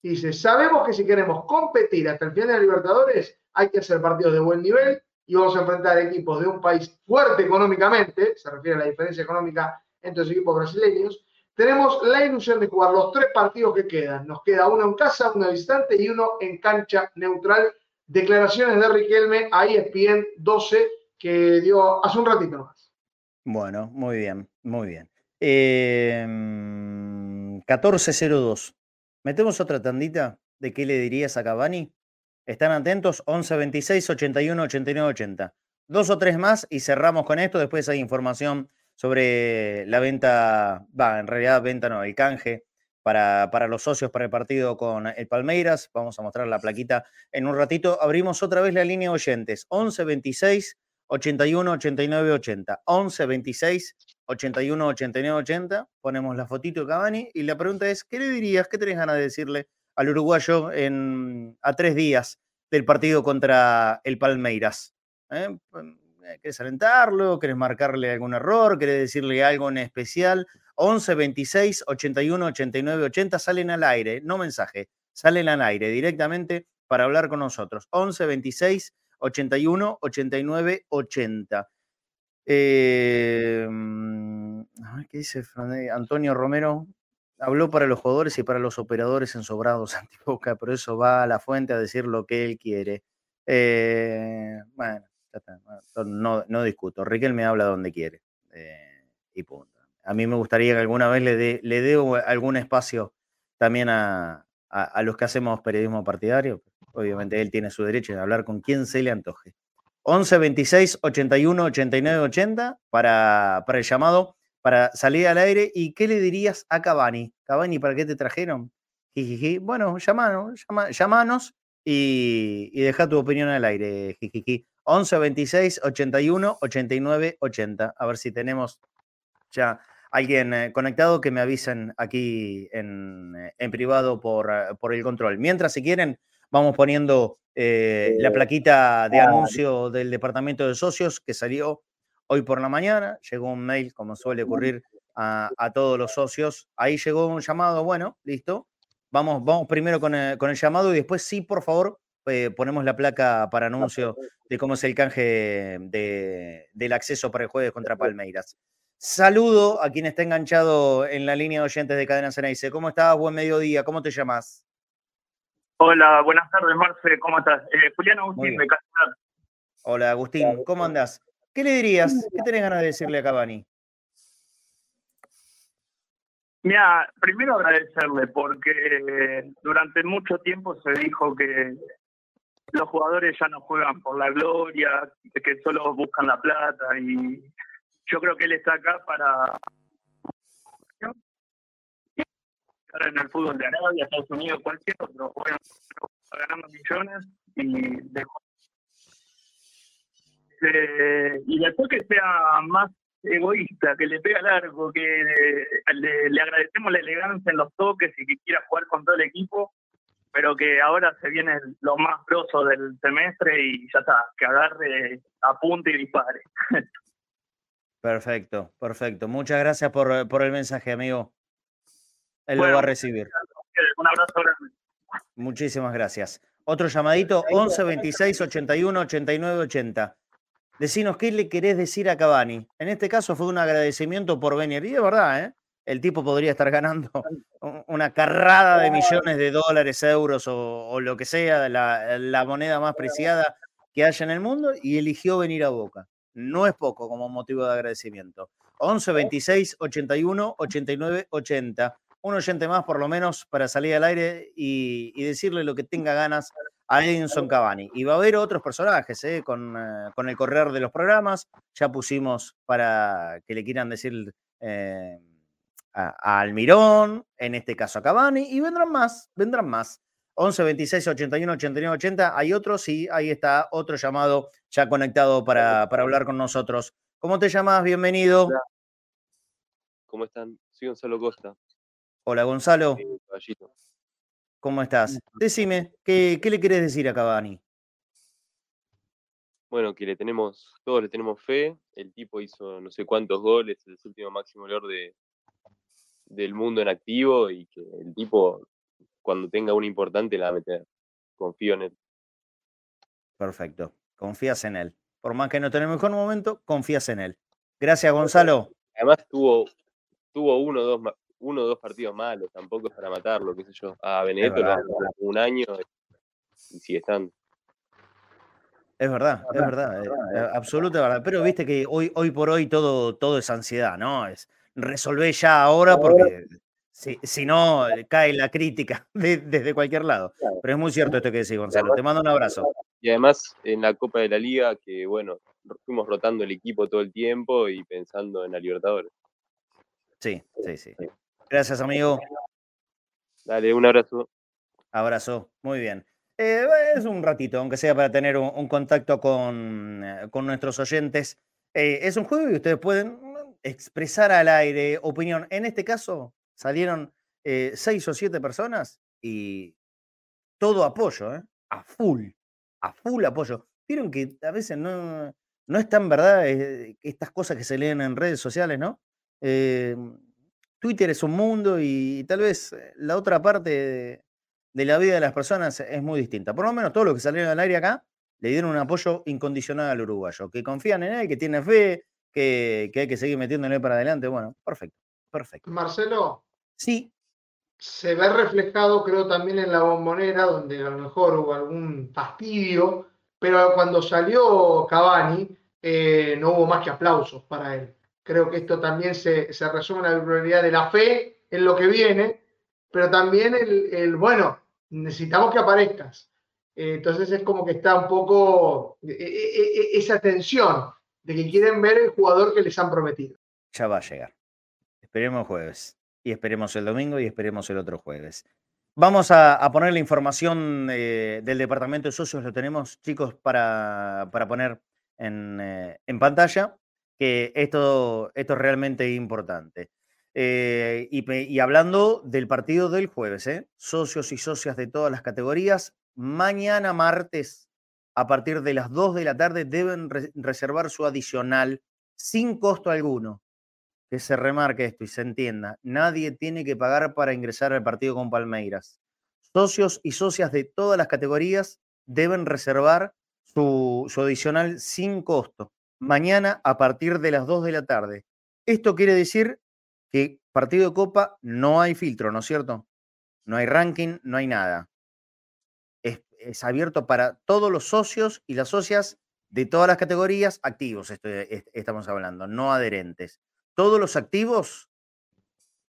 Dice, sabemos que si queremos competir hasta el final de Libertadores, hay que hacer partidos de buen nivel y vamos a enfrentar equipos de un país fuerte económicamente, se refiere a la diferencia económica entre los equipos brasileños. Tenemos la ilusión de jugar los tres partidos que quedan. Nos queda uno en casa, uno distante y uno en cancha neutral. Declaraciones de Riquelme a ESPN 12 que dio hace un ratito más. Bueno, muy bien, muy bien. 1402. Em, ¿Metemos otra tandita de qué le dirías a Cavani? ¿Están atentos? 11 26 81 89 80. Dos o tres más y cerramos con esto. Después hay información sobre la venta, va, en realidad venta no, el canje para, para, los socios para el partido con el Palmeiras. Vamos a mostrar la plaquita en un ratito. Abrimos otra vez la línea oyentes. 11 26 81 89 80. 11 26 81 89 80. Ponemos la fotito de Cavani y la pregunta es, ¿qué le dirías, qué tenés ganas de decirle al uruguayo en, a tres días del partido contra el Palmeiras? ¿Eh? ¿Querés alentarlo? ¿Querés marcarle algún error? ¿Querés decirle algo en especial? 11 26 81 89 80 salen al aire, no mensaje, salen al aire directamente para hablar con nosotros. 11 26 81 89 80. ¿Qué dice Antonio Romero? Habló para los jugadores y para los operadores en Sobrados (laughs) Antiboca, pero eso va a la fuente a decir lo que él quiere. Eh, bueno, no, no discuto. Riquel me habla donde quiere. Eh, y punto. A mí me gustaría que alguna vez le dé le dé algún espacio también a, a, los que hacemos periodismo partidario. Obviamente él tiene su derecho de hablar con quien se le antoje. 11 26 81 89 80 para, para el llamado, para salir al aire. ¿Y qué le dirías a Cavani? Cavani, ¿para qué te trajeron? Jijiji. Bueno, llamanos, llamanos y, y deja tu opinión al aire, jijiji. 11 26 81 89 80. A ver si tenemos ya alguien eh, conectado que me avisen aquí en, eh, en privado por, eh, por, el control. Mientras, si quieren, vamos poniendo eh, la plaquita de anuncio del departamento de socios que salió hoy por la mañana. Llegó un mail, como suele ocurrir a, a todos los socios. Ahí llegó un llamado, bueno, listo. Vamos, vamos primero con el, con el llamado y después sí, por favor, eh, ponemos la placa para anuncio de cómo es el canje de, del acceso para el jueves contra Palmeiras. Saludo a quien está enganchado en la línea de oyentes de Cadena Ceneice. ¿Cómo estás? Buen mediodía. ¿Cómo te llamas? Hola, buenas tardes, Marce. ¿Cómo estás? Eh, Julián Agustín, de. Hola, Agustín. ¿Cómo andás? ¿Qué le dirías? ¿Qué tenés ganas de decirle a Cavani? Mira, primero agradecerle porque durante mucho tiempo se dijo que los jugadores ya no juegan por la gloria, que solo buscan la plata y yo creo que él está acá para en el fútbol de Arabia, Estados Unidos, cualquier otro, bueno, ganando millones y dejó. Eh, y después que sea más egoísta, que le pega largo, que le, le, agradecemos la elegancia en los toques y que quiera jugar con todo el equipo, pero que ahora se viene lo más grosso del semestre y ya está, que agarre, apunte y dispare. (laughs) Perfecto, perfecto. Muchas gracias por, por el mensaje, amigo. Él lo va a recibir. Un abrazo grande. Muchísimas gracias. Otro llamadito, 11 26 81 89 80. Decinos qué le querés decir a Cavani. En este caso fue un agradecimiento por venir. Y de verdad, ¿eh? el tipo podría estar ganando una carrada de millones de dólares, euros o, lo que sea, la, la moneda más preciada que haya en el mundo, y eligió venir a Boca no es poco como motivo de agradecimiento. 11 26 81 89 80. Un oyente más, por lo menos, para salir al aire y, decirle lo que tenga ganas a Edinson Cavani. Y va a haber otros personajes ¿eh? con, eh, con, el correr de los programas. Ya pusimos para que le quieran decir eh, a, a, Almirón, en este caso a Cavani, y vendrán más, vendrán más. 11 26 81 89 80. Hay otro, sí, ahí está otro llamado ya conectado para, para hablar con nosotros. ¿Cómo te llamas? Bienvenido. Hola. ¿Cómo están? Soy Gonzalo Costa. Hola, Gonzalo. ¿Cómo estás? Decime, ¿qué, ¿qué, le querés decir a Cavani? Bueno, que le tenemos, todos le tenemos fe. El tipo hizo no sé cuántos goles, el último máximo goleador de, del mundo en activo y que el tipo cuando tenga una importante la va a meter. Confío en él. Perfecto. Confías en él. Por más que no tenga el mejor momento, confías en él. Gracias, Gonzalo. Además tuvo, tuvo uno o dos, uno o dos partidos malos, tampoco es para matarlo, qué sé yo. A Benedetto lo un año y sigue estando. Es verdad, es verdad, absoluta verdad. Pero viste que hoy, hoy por hoy todo, todo es ansiedad, ¿no? Es resolver ya ahora porque si, si no cae la crítica (laughs) desde cualquier lado. Pero es muy cierto esto que decís, Gonzalo. Te mando un abrazo. Y además en la Copa de la Liga, que bueno, fuimos rotando el equipo todo el tiempo y pensando en la Libertadores. Sí, sí, sí. Gracias, amigo. Dale, un abrazo. Abrazo, muy bien. Eh, es un ratito, aunque sea para tener un, contacto con, eh, con, nuestros oyentes. Eh, es un juego y ustedes pueden expresar al aire opinión. En este caso salieron seis o siete personas y todo apoyo, a full, a full apoyo. Vieron que a veces no, no es tan verdad estas cosas que se leen en redes sociales, ¿no? Twitter es un mundo y tal vez la otra parte de, la vida de las personas es muy distinta. Por lo menos todos los que salieron al aire acá le dieron un apoyo incondicional al uruguayo, que confían en él, que tiene fe, que, hay que seguir metiéndole para adelante. Bueno, perfecto, perfecto. Marcelo. Sí. Se ve reflejado, creo, también en la bombonera, donde a lo mejor hubo algún fastidio, pero cuando salió Cavani, eh, no hubo más que aplausos para él. Creo que esto también se, se resume en la prioridad de la fe en lo que viene, pero también el, bueno, necesitamos que aparezcas. Eh, entonces es como que está un poco e, e, e, esa tensión de que quieren ver el jugador que les han prometido. Ya va a llegar. Esperemos jueves. Y esperemos el domingo y esperemos el otro jueves. Vamos a, poner la información eh, del departamento de socios. Lo tenemos, chicos, para, para poner en, eh, en pantalla que esto, esto es realmente importante. Eh, y, hablando del partido del jueves, ¿eh? socios y socias de todas las categorías, mañana martes, a partir de las 2 de la tarde, deben reservar su adicional sin costo alguno. Que se remarque esto y se entienda. Nadie tiene que pagar para ingresar al partido con Palmeiras. Socios y socias de todas las categorías deben reservar su adicional sin costo mañana a partir de las 2 de la tarde. Esto quiere decir que partido de Copa no hay filtro, ¿no es cierto? No hay ranking, no hay nada. Es, abierto para todos los socios y las socias de todas las categorías activos, estamos hablando, no adherentes. Todos los activos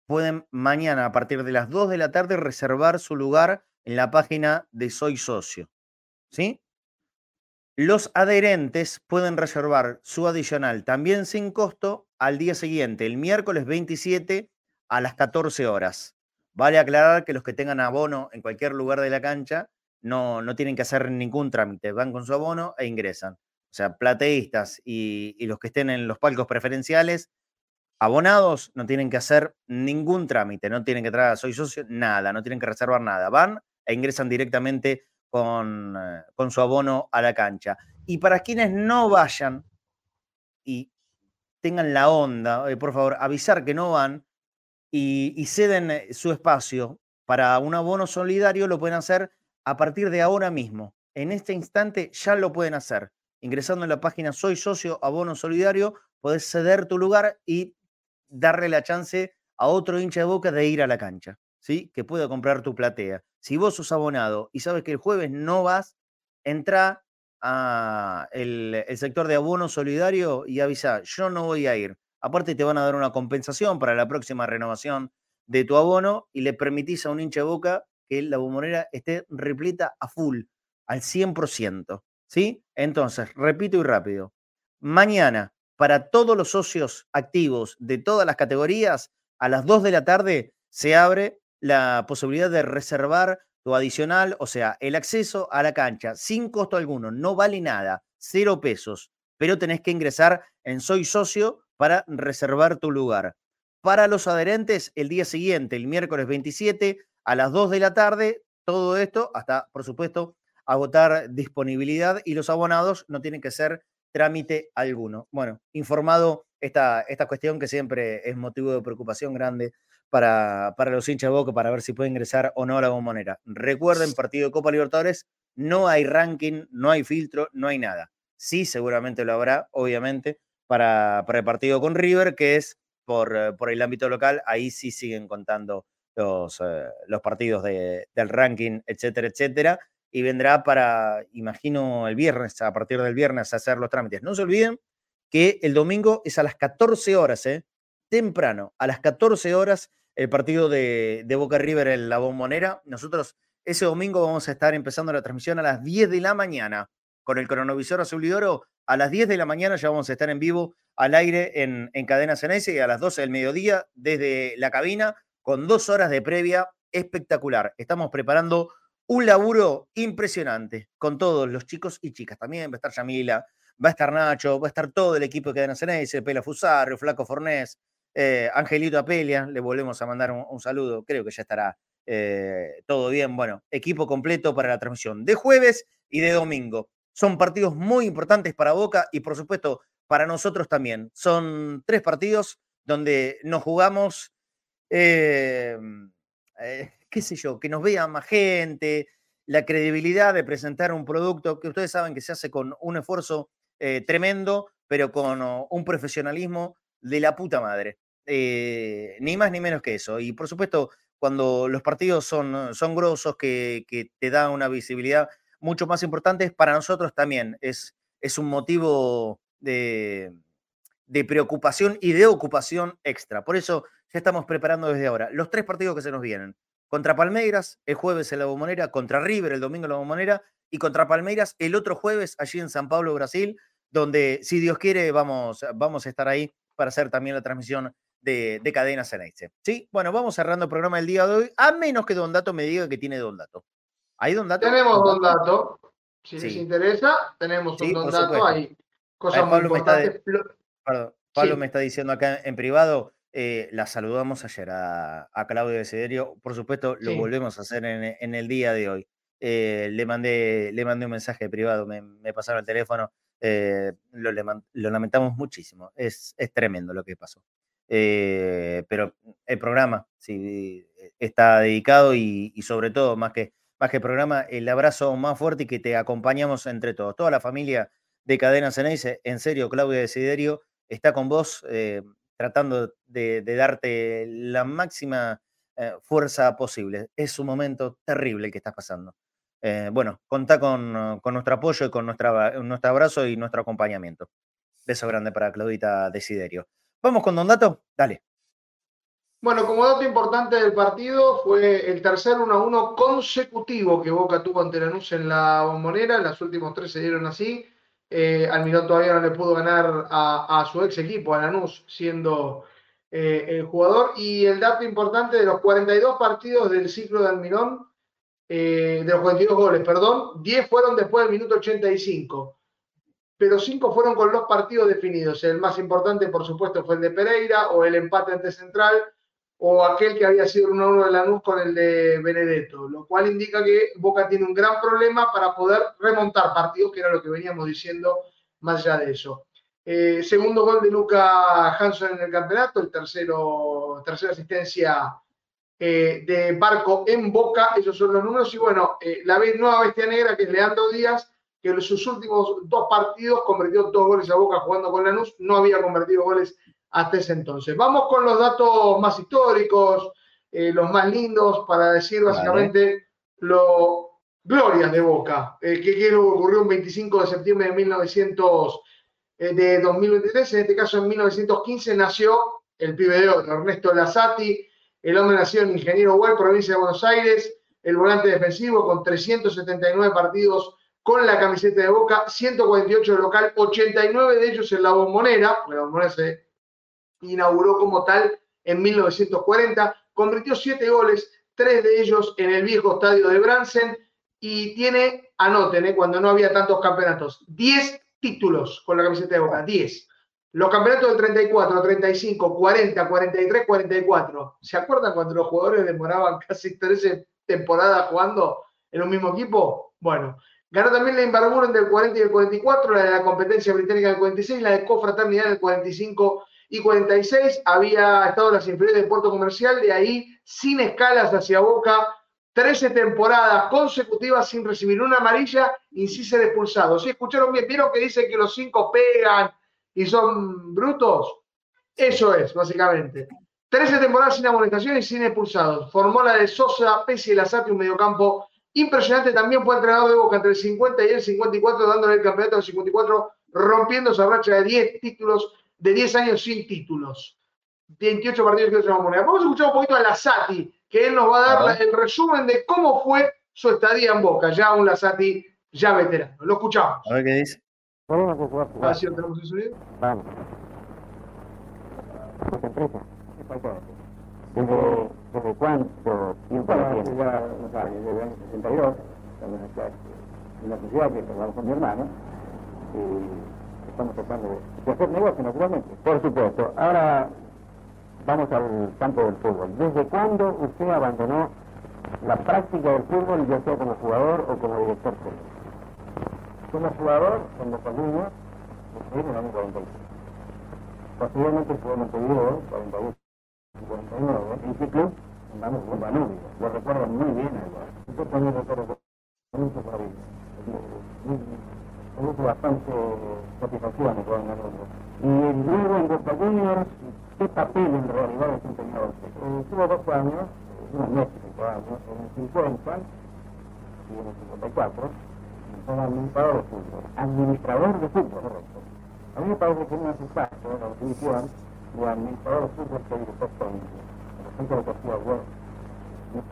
pueden mañana a partir de las 2 de la tarde reservar su lugar en la página de Soy Socio. ¿Sí? Los adherentes pueden reservar su adicional también sin costo al día siguiente, el miércoles 27 a las 14 horas. Vale aclarar que los que tengan abono en cualquier lugar de la cancha no, no tienen que hacer ningún trámite, van con su abono e ingresan. O sea, plateístas y, y los que estén en los palcos preferenciales, abonados, no tienen que hacer ningún trámite, no tienen que traer Soy nada, no tienen que reservar nada. Van e ingresan directamente con, eh, con su abono a la cancha. Y para quienes no vayan y tengan la onda, eh, por favor, avisar que no van y, ceden eh, su espacio para un abono solidario, lo pueden hacer a partir de ahora mismo. En este instante ya lo pueden hacer. Ingresando en la página Soy Socio Abono Solidario, puedes ceder tu lugar y darle la chance a otro hincha de boca de ir a la cancha, ¿sí? Que pueda comprar tu platea. Si vos sos abonado y sabes que el jueves no vas, entra a el, sector de abono solidario y avisa, yo no voy a ir. Aparte te van a dar una compensación para la próxima renovación de tu abono y le permitís a un hincha de boca que la bombonera esté repleta a full, al 100%. ¿Sí? Entonces, repito y rápido. Mañana, para todos los socios activos de todas las categorías, a las 2 de la tarde se abre la posibilidad de reservar tu adicional, o sea, el acceso a la cancha sin costo alguno, no vale nada, cero pesos, pero tenés que ingresar en Soy Socio para reservar tu lugar. Para los adherentes, el día siguiente, el miércoles 27, a las 2 de la tarde, todo esto hasta, por supuesto, agotar disponibilidad y los abonados no tienen que ser trámite alguno. Bueno, informado esta, esta cuestión que siempre es motivo de preocupación grande para, para los hinchas de Boca para ver si puede ingresar o no a la bombonera. Recuerden, partido de Copa Libertadores, no hay ranking, no hay filtro, no hay nada. Sí, seguramente lo habrá, obviamente, para, para el partido con River, que es por, eh, por el ámbito local, ahí sí siguen contando los, eh, los partidos de, del ranking, etcétera, etcétera. y vendrá para, imagino, el viernes, a partir del viernes, a hacer los trámites. No se olviden que el domingo es a las 14 horas, ¿eh? temprano, a las 14 horas, el partido de, Boca River en la bombonera. Nosotros ese domingo vamos a estar empezando la transmisión a las 10 de la mañana con el cronovisor azul y oro. A las 10 de la mañana ya vamos a estar en vivo al aire en, en Cadena Ceneice y a las 12 del mediodía desde la cabina con dos horas de previa espectacular. Estamos preparando un laburo impresionante con todos los chicos y chicas. También va a estar Yamila, va a estar Nacho, va a estar todo el equipo de Cadena Ceneice, Pela Fusario, Flaco Fornés, eh, Angelito Apelia, le volvemos a mandar un, saludo, creo que ya estará eh, todo bien. Bueno, equipo completo para la transmisión de jueves y de domingo. Son partidos muy importantes para Boca y por supuesto para nosotros también. Son tres partidos donde nos jugamos, eh, (laughs) qué sé yo, que nos vea más gente, la credibilidad de presentar un producto que ustedes saben que se hace con un esfuerzo tremendo, pero con oh, un profesionalismo de la puta madre. Eh, ni más ni menos que eso. Y por supuesto, cuando los partidos son, son grosos, que, te dan una visibilidad mucho más importante, para nosotros también es, es un motivo de, de preocupación y de ocupación extra. Por eso ya estamos preparando desde ahora los tres partidos que se nos vienen. Contra Palmeiras, el jueves en la Bombonera, contra River el domingo en la Bombonera y contra Palmeiras el otro jueves allí en San Pablo, Brasil, donde si Dios quiere vamos, vamos a estar ahí para hacer también la transmisión de, de Cadena Ceneice. ¿Sí? Bueno, vamos cerrando el programa del día de hoy, a menos que Don Dato me diga que tiene Don Dato. ¿Hay Don Dato? Tenemos Don Dato. Si les interesa, tenemos un Don Dato. Hay cosas muy importantes. Pablo me está diciendo acá en privado, eh, la saludamos ayer a, Claudio Desiderio. Por supuesto, lo volvemos a hacer en, el día de hoy. Eh, le, mandé, le mandé un mensaje privado, me, pasaron el teléfono. Eh, lo, lo, lamentamos muchísimo. Es, es tremendo lo que pasó. Eh, pero el programa sí, está dedicado y, sobre todo, más que, más que programa, el abrazo más fuerte y que te acompañamos entre todos. Toda la familia de Cadena Ceneice, en serio, Claudia Desiderio, está con vos eh, tratando de, darte la máxima eh, fuerza posible. Es un momento terrible que estás pasando. bueno, contá con, con, nuestro apoyo y con nuestra, nuestro abrazo y nuestro acompañamiento. Beso grande para Claudita Desiderio. Vamos con Don Dato, dale. Bueno, como dato importante del partido, fue el tercer 1-1 consecutivo que Boca tuvo ante Lanús en la bombonera. Las últimos tres se dieron así. Eh, Almirón todavía no le pudo ganar a, su ex equipo, a Lanús, siendo eh, el jugador. Y el dato importante de los 42 partidos del ciclo de Almirón, eh, de los 42 goles, perdón, 10 fueron después del minuto 85 pero cinco fueron con los partidos definidos. El más importante, por supuesto, fue el de Pereira, o el empate ante Central, o aquel que había sido 1-1 de Lanús con el de Benedetto, lo cual indica que Boca tiene un gran problema para poder remontar partidos, que era lo que veníamos diciendo más allá de eso. Eh, segundo gol de Luca Hanson en el campeonato, el tercero, tercera asistencia eh, de Barco en Boca, esos son los números. Y bueno, eh, la nueva bestia negra, que es Leandro Díaz, que en sus últimos dos partidos convirtió dos goles a Boca jugando con Lanús, no había convertido goles hasta ese entonces. Vamos con los datos más históricos, eh, los más lindos, para decir básicamente lo glorias de Boca, eh, que, ocurrió un 25 de septiembre de 1900, eh, de 2023, en este caso en 1915 nació el pibe de oro, Ernesto Lazati, el hombre nació en Ingeniero Web, provincia de Buenos Aires, el volante defensivo con 379 partidos con la camiseta de Boca, 148 de local, 89 de ellos en la bombonera, la bombonera se inauguró como tal en 1940, convirtió 7 goles, 3 de ellos en el viejo estadio de Bransen y tiene, anoten, eh, cuando no había tantos campeonatos, 10 títulos con la camiseta de Boca, 10. Los campeonatos del 34, 35, 40, 43, 44. ¿Se acuerdan cuando los jugadores demoraban (laughs) casi 13 temporadas jugando en un mismo equipo? Bueno, Ganó también la Inbarburen del 40 y el 44, la de la competencia británica del 46, la de Cofraternidad del 45 y 46. Había estado en las inferiores del Puerto Comercial, de ahí sin escalas hacia Boca, 13 temporadas consecutivas sin recibir una amarilla y sin ser expulsado. ¿Sí escucharon bien? ¿Vieron que dicen que los cinco pegan y son brutos? Eso es, básicamente. 13 temporadas sin amonestación y sin expulsados. Formó la de Sosa, Pesi y Lazati, un mediocampo Impresionante también fue entrenador de Boca entre el 50 y el 54, dándole el campeonato del 54, rompiendo esa racha de 10 títulos, de 10 años sin títulos. 28 partidos que se Vamos a escuchar un poquito a Lasati, que él nos va a dar el resumen de cómo fue su estadía en Boca, ya un Lasati ya veterano. Lo escuchamos. A ver qué dice. A tenemos en sonido. Vamos. ¿Qué? ¿Desde, desde cuánto tiempo lo? Ya, no sabe, desde el año 62, cuando en la sociedad que trabajamos con mi hermano, y estamos tratando de, hacer negocio, naturalmente. Por supuesto. Ahora vamos al campo del fútbol. ¿Desde cuándo usted abandonó la práctica del fútbol, ya sea como jugador o como director técnico? Como jugador, cuando Niños, en el año 46. Posteriormente estuvo en Montevideo, 48 y 49, en qué club? En Danubio. Lo recuerdo muy bien. Yo también recuerdo con el Y luego en Juniors, ¿qué papel en realidad? Eh, dos años, unos meses, cinco años, en el 50 y en el 54, como administrador de fútbol. Administrador de fútbol, correcto. A mí me parece que no hace falta la definición de administrador de fútbol lo hacía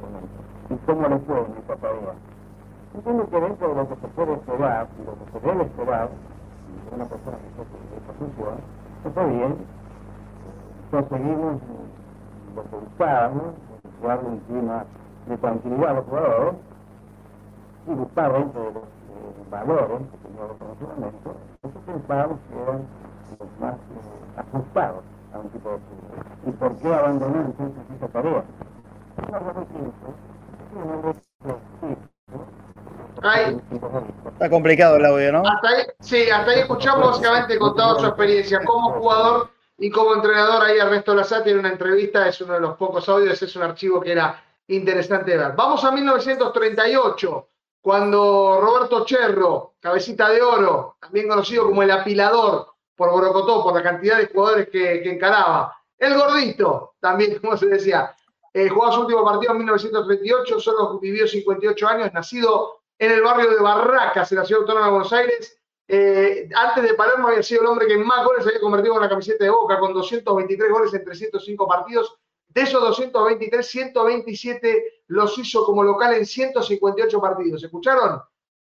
momento. ¿Y le fue tarea? Entiendo que dentro de lo que se puede esperar y lo que se debe de una persona que esta función, está bien, conseguimos lo que de tranquilidad los jugadores y buscar de los valores que que eran los más ajustados a un tipo de fútbol. ¿Y por qué abandonar entonces esa tarea? No lo Ay. Está complicado el audio, ¿no? Hasta ahí, sí, hasta ahí escuchamos básicamente contado su experiencia como jugador y como entrenador. Ahí Ernesto Lazati en una entrevista, es uno de los pocos audios, es un archivo que era interesante de ver. Vamos a 1938 cuando Roberto Cherro, cabecita de oro, también conocido como el apilador por Borocotó, por la cantidad de jugadores que, encaraba, el gordito, también (laughs) como se decía, eh, jugó su último partido en 1938, solo vivió 58 años, nacido en el barrio de Barracas, en la ciudad autónoma de Buenos Aires. Eh, antes de Palermo había sido el hombre que más goles había convertido en la camiseta de Boca, con 223 goles en 305 partidos de esos 223, 127 los hizo como local en 158 partidos. ¿Escucharon?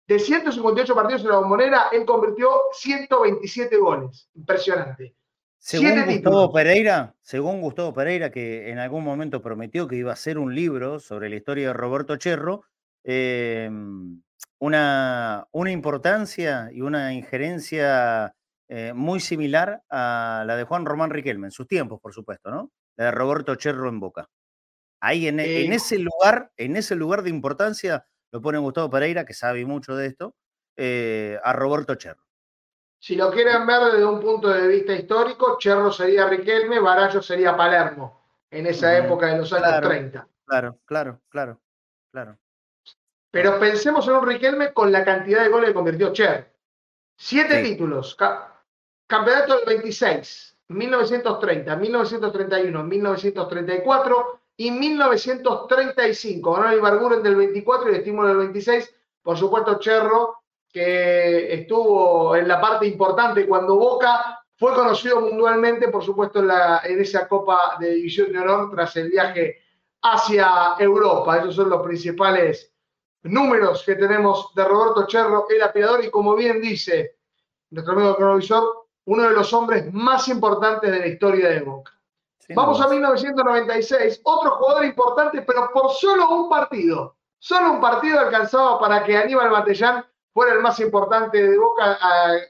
De 158 partidos en la bombonera, él convirtió 127 goles. Impresionante. Según Gustavo Pereira, según Gustavo Pereira, que en algún momento prometió que iba a hacer un libro sobre la historia de Roberto Cherro, em, una, una, importancia y una injerencia eh, muy similar a la de Juan Román Riquelme, en sus tiempos, por supuesto, ¿no? de Roberto Cherro en Boca. Ahí en, e, en, ese lugar, en ese lugar de importancia, lo pone Gustavo Pereira, que sabe mucho de esto, eh, a Roberto Cherro. Si lo quieren ver desde un punto de vista histórico, Cherro sería Riquelme, Barallo sería Palermo, en esa época de los años 30. Claro, claro, claro, claro. Pero pensemos en un Riquelme con la cantidad de goles que convirtió Cher. Siete títulos. campeonato del 26. 1930, 1931, 1934 y 1935. Ganó el Barguren del 24 y el Estímulo del 26. Por supuesto, Cherro, que estuvo en la parte importante cuando Boca fue conocido mundialmente, por supuesto, en esa Copa de División de Honor tras el viaje hacia Europa. Esos son los principales números que tenemos de Roberto Cherro, el apiador, y como bien dice nuestro amigo cronovisor, uno de los hombres más importantes de la historia de Boca. Vamos a 1996, otro jugador importante, pero por solo un partido. Solo un partido alcanzaba para que Aníbal Matellán fuera el más importante de Boca,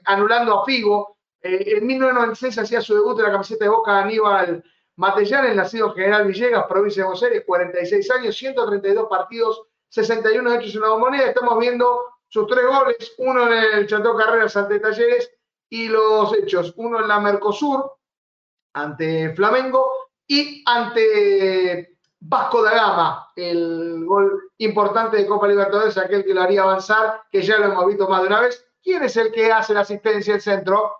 anulando a Figo. Eh, en 1996 hacía su debut en la camiseta de Boca Aníbal Matellán, el nacido General Villegas, provincia de Buenos Aires, 46 años, 132 partidos, 61 hechos en la moneda. Estamos viendo sus tres goles, uno en el Chateau Carreras ante Talleres y los hechos, uno en la Mercosur ante Flamengo y ante Vasco da Gama, el gol importante de Copa Libertadores, aquel que lo haría avanzar, que ya lo hemos visto más de una vez. ¿Quién es el que hace la asistencia del centro?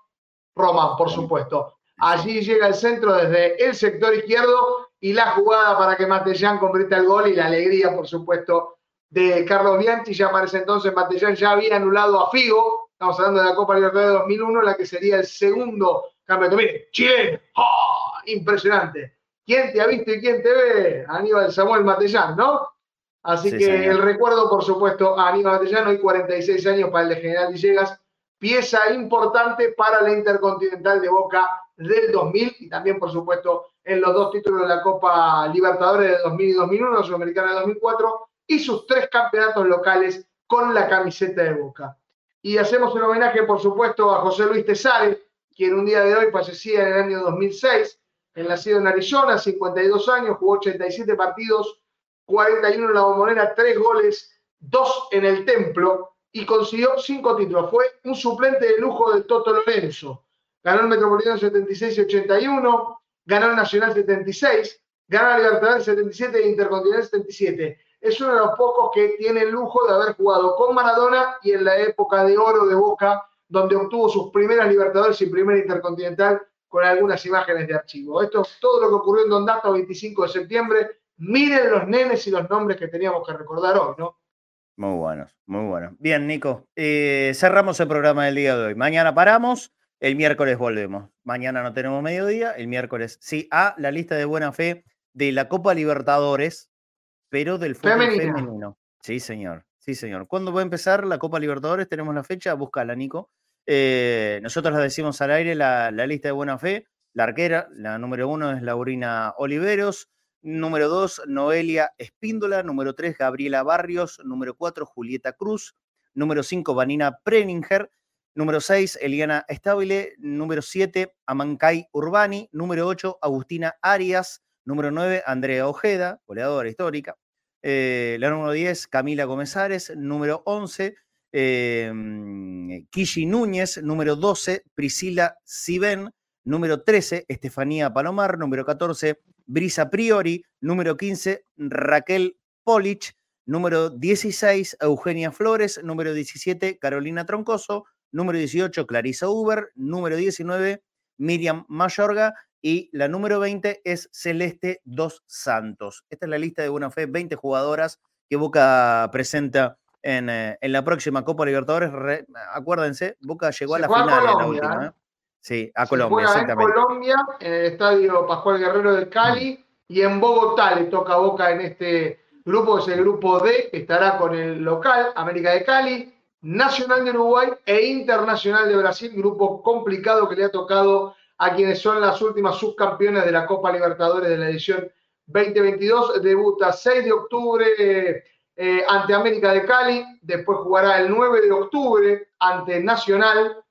Román, por supuesto. Allí llega el centro desde el sector izquierdo y la jugada para que Matellán convierta el gol y la alegría, por supuesto, de Carlos Bianchi, ya para ese entonces Matellán ya había anulado a Figo, estamos hablando de la Copa Libertadores de 2001, la que sería el segundo campeonato. Mire, Chile, ¡oh! impresionante. ¿Quién te ha visto y quién te ve? Aníbal Samuel Matellán, ¿no? Así que el recuerdo, por supuesto, a Aníbal Matellán, hoy 46 años para el de General Villegas, pieza importante para la Intercontinental de Boca del 2000 y también, por supuesto, en los dos títulos de la Copa Libertadores de 2000 y 2001, la Sudamericana de 2004 y sus tres campeonatos locales con la camiseta de Boca. Y hacemos un homenaje, por supuesto, a José Luis Tesares, quien un día de hoy fallecía en el año 2006, el nacido en Arizona, 52 años, jugó 87 partidos, 41 en la bombonera, 3 goles, 2 en el templo y consiguió 5 títulos. Fue un suplente de lujo del Toto Lorenzo. Ganó el Metropolitano 76 y 81, ganó el Nacional 76, ganó el Libertadores 77 e Intercontinental 77 es uno de los pocos que tiene el lujo de haber jugado con Maradona y en la época de oro de Boca, donde obtuvo sus primeras Libertadores y primer Intercontinental con algunas imágenes de archivo. Esto es todo lo que ocurrió en Don Dato 25 de septiembre. Miren los nenes y los nombres que teníamos que recordar hoy, ¿no? Muy buenos, muy buenos. Bien, Nico, eh, cerramos el programa del día de hoy. Mañana paramos, el miércoles volvemos. Mañana no tenemos mediodía, el miércoles sí. A la lista de buena fe de la Copa Libertadores, pero del fútbol femenino. Sí, señor. Sí, señor. ¿Cuándo va a empezar la Copa Libertadores? Tenemos la fecha, búscala, Nico. Eh, nosotros la decimos al aire la, lista de buena fe. La arquera, la número uno es Laurina Oliveros. Número dos, Noelia Espíndola. Número tres, Gabriela Barrios. Número cuatro, Julieta Cruz. Número cinco, Vanina Preninger. Número seis, Eliana Estabile. Número siete, Amancay Urbani. Número ocho, Agustina Arias. Número 9, Andrea Ojeda, goleadora histórica. Eh, la número 10, Camila Gómezares. Número 11, eh, Kishi Núñez. Número 12, Priscila Siben. Número 13, Estefanía Palomar. Número 14, Brisa Priori. Número 15, Raquel Polich. Número 16, Eugenia Flores. Número 17, Carolina Troncoso. Número 18, Clarisa Uber. Número 19, Miriam Mayorga y la número 20 es Celeste Dos Santos. Esta es la lista de buena fe, 20 jugadoras que Boca presenta en, eh, en la próxima Copa Libertadores. acuérdense, Boca llegó a la final en la última. ¿eh? ¿eh? Sí, a Colombia, exactamente. En Colombia, en el estadio Pascual Guerrero del Cali, y en Bogotá le toca a Boca en este grupo, que es el grupo D, que estará con el local, América de Cali, Nacional de Uruguay e Internacional de Brasil, grupo complicado que le ha tocado a quienes son las últimas subcampeones de la Copa Libertadores de la edición 2022. Debuta 6 de octubre eh, ante América de Cali, después jugará el 9 de octubre ante Nacional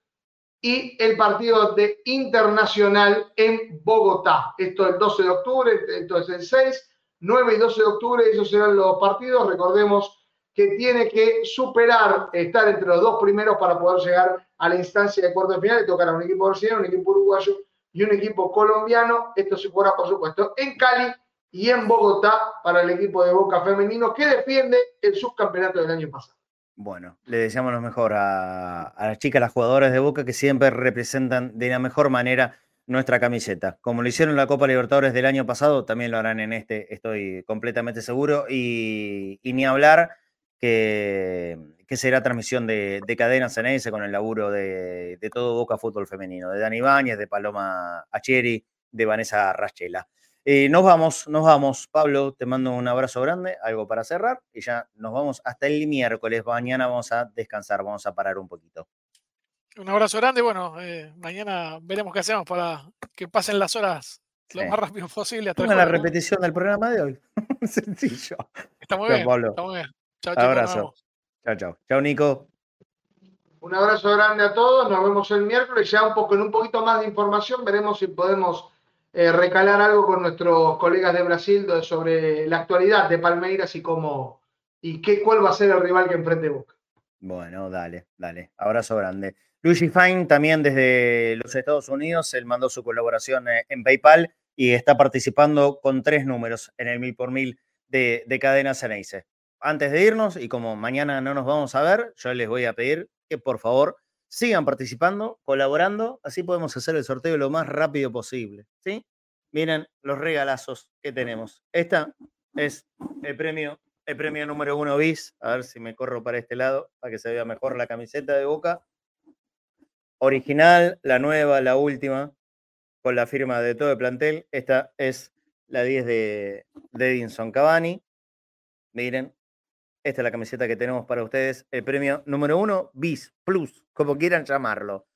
y el partido de Internacional en Bogotá. Esto el 12 de octubre, entonces el 6, 9 y 12 de octubre, esos serán los partidos. Recordemos que tiene que superar, estar entre los dos primeros para poder llegar a la instancia de cuarto de final. Le tocará un equipo brasileño, un equipo uruguayo y un equipo colombiano. Esto se jugará, por supuesto, en Cali y en Bogotá para el equipo de Boca Femenino que defiende el subcampeonato del año pasado. Bueno, le deseamos lo mejor a, las chicas, las jugadoras de Boca que siempre representan de la mejor manera nuestra camiseta. Como lo hicieron en la Copa Libertadores del año pasado, también lo harán en este, estoy completamente seguro. Y, ni hablar que, será transmisión de, de Cadena Ceneice con el laburo de, todo Boca Fútbol Femenino, de Dani Báñez, de Paloma Acheri, de Vanessa Rachela. Eh, nos vamos, nos vamos. Pablo, te mando un abrazo grande, algo para cerrar, y ya nos vamos hasta el miércoles. Mañana vamos a descansar, vamos a parar un poquito. Un abrazo grande. Bueno, eh, mañana veremos qué hacemos para que pasen las horas lo más rápido posible. Hasta la repetición del programa de hoy. (laughs) Sencillo. Está muy bien. Está muy bien. Chao, Abrazo. Chao, chao. Chao, Nico. Un abrazo grande a todos. Nos vemos el miércoles. Ya un poco, en un poquito más de información, veremos si podemos eh, recalar algo con nuestros colegas de Brasil sobre la actualidad de Palmeiras y cómo y qué, cuál va a ser el rival que enfrente Boca. Bueno, dale, dale. Abrazo grande. Luigi Fine también desde los Estados Unidos, él mandó su colaboración eh, en PayPal y está participando con tres números en el mil por mil de, de Cadena Ceneice antes de irnos, y como mañana no nos vamos a ver, yo les voy a pedir que por favor sigan participando, colaborando, así podemos hacer el sorteo lo más rápido posible. ¿sí? Miren los regalazos que tenemos. Esta es el premio el premio número uno bis. A ver si me corro para este lado para que se vea mejor la camiseta de Boca. Original, la nueva, la última, con la firma de todo el plantel. Esta es la 10 de, de Edinson Cavani. Miren, esta es la camiseta que tenemos para ustedes. El premio número uno, bis, plus, como quieran llamarlo.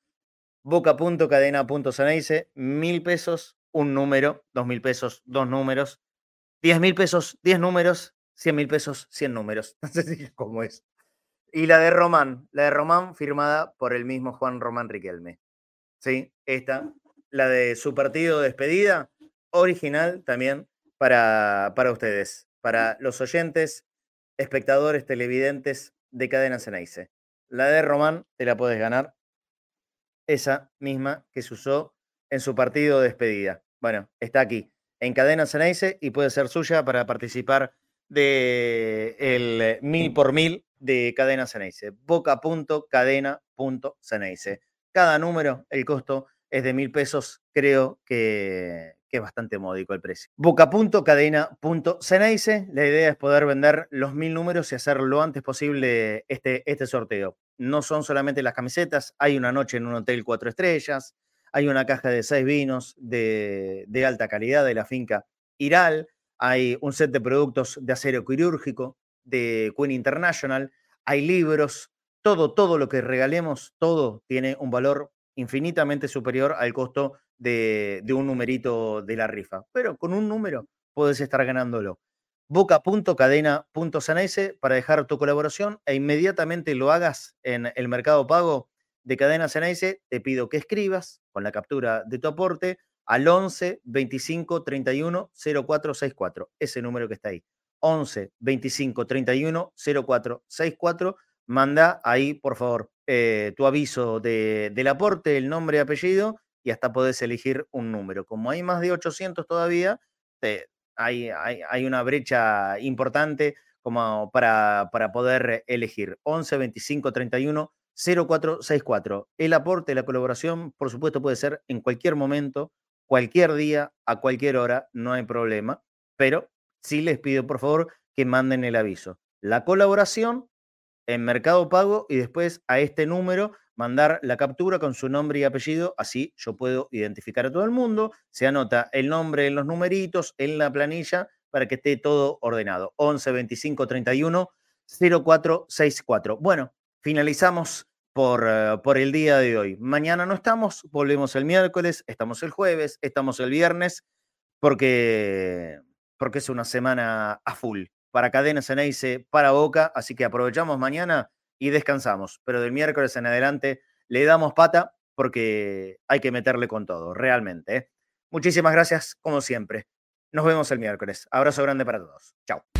Boca.cadena.ceneice, mil pesos, un número, dos mil pesos, dos números, diez mil pesos, diez números, cien mil pesos, cien números. (laughs) No sé si cómo es. Y la de Román, la de Román firmada por el mismo Juan Román Riquelme. ¿Sí? Esta, la de su partido de despedida, original también para, para ustedes, para los oyentes espectadores televidentes de Cadena Ceneice. La de Román te la puedes ganar. Esa misma que se usó en su partido de despedida. Bueno, está aquí en Cadena Ceneice y puede ser suya para participar de el mil por mil de Cadena Ceneice. Boca.cadena.ceneice. Cada número, el costo es de mil pesos. Creo que, que es bastante módico el precio. Boca.cadena.ceneice. La idea es poder vender los mil números y hacer lo antes posible este, este sorteo. No son solamente las camisetas, hay una noche en un hotel cuatro estrellas, hay una caja de seis vinos de, de alta calidad de la finca Iral, hay un set de productos de acero quirúrgico de Queen International, hay libros, todo, todo lo que regalemos, todo tiene un valor infinitamente superior al costo de, un numerito de la rifa. Pero con un número puedes estar ganándolo. Boca.cadena.ceneice para dejar tu colaboración e inmediatamente lo hagas en el mercado pago de Cadena Ceneice. Te pido que escribas con la captura de tu aporte al 11 25 31 0464. Ese número que está ahí. 11 25 31 0464. Manda ahí, por favor, eh, tu aviso de, del aporte, el nombre apellido y hasta podés elegir un número. Como hay más de 800 todavía, hay, hay, una brecha importante como para, para poder elegir. 11 25 31 0464. El aporte, la colaboración, por supuesto, puede ser en cualquier momento, cualquier día, a cualquier hora, no hay problema, pero sí les pido, por favor, que manden el aviso. La colaboración en Mercado Pago y después a este número mandar la captura con su nombre y apellido, así yo puedo identificar a todo el mundo, se anota el nombre en los numeritos, en la planilla, para que esté todo ordenado. 11 25 31 0464. Bueno, finalizamos por, eh, por el día de hoy. Mañana no estamos, volvemos el miércoles, estamos el jueves, estamos el viernes, porque, porque es una semana a full para Cadena Ceneice, para Boca, así que aprovechamos mañana y descansamos. Pero del miércoles en adelante le damos pata porque hay que meterle con todo, realmente. ¿eh? Muchísimas gracias, como siempre. Nos vemos el miércoles. Abrazo grande para todos. Chao.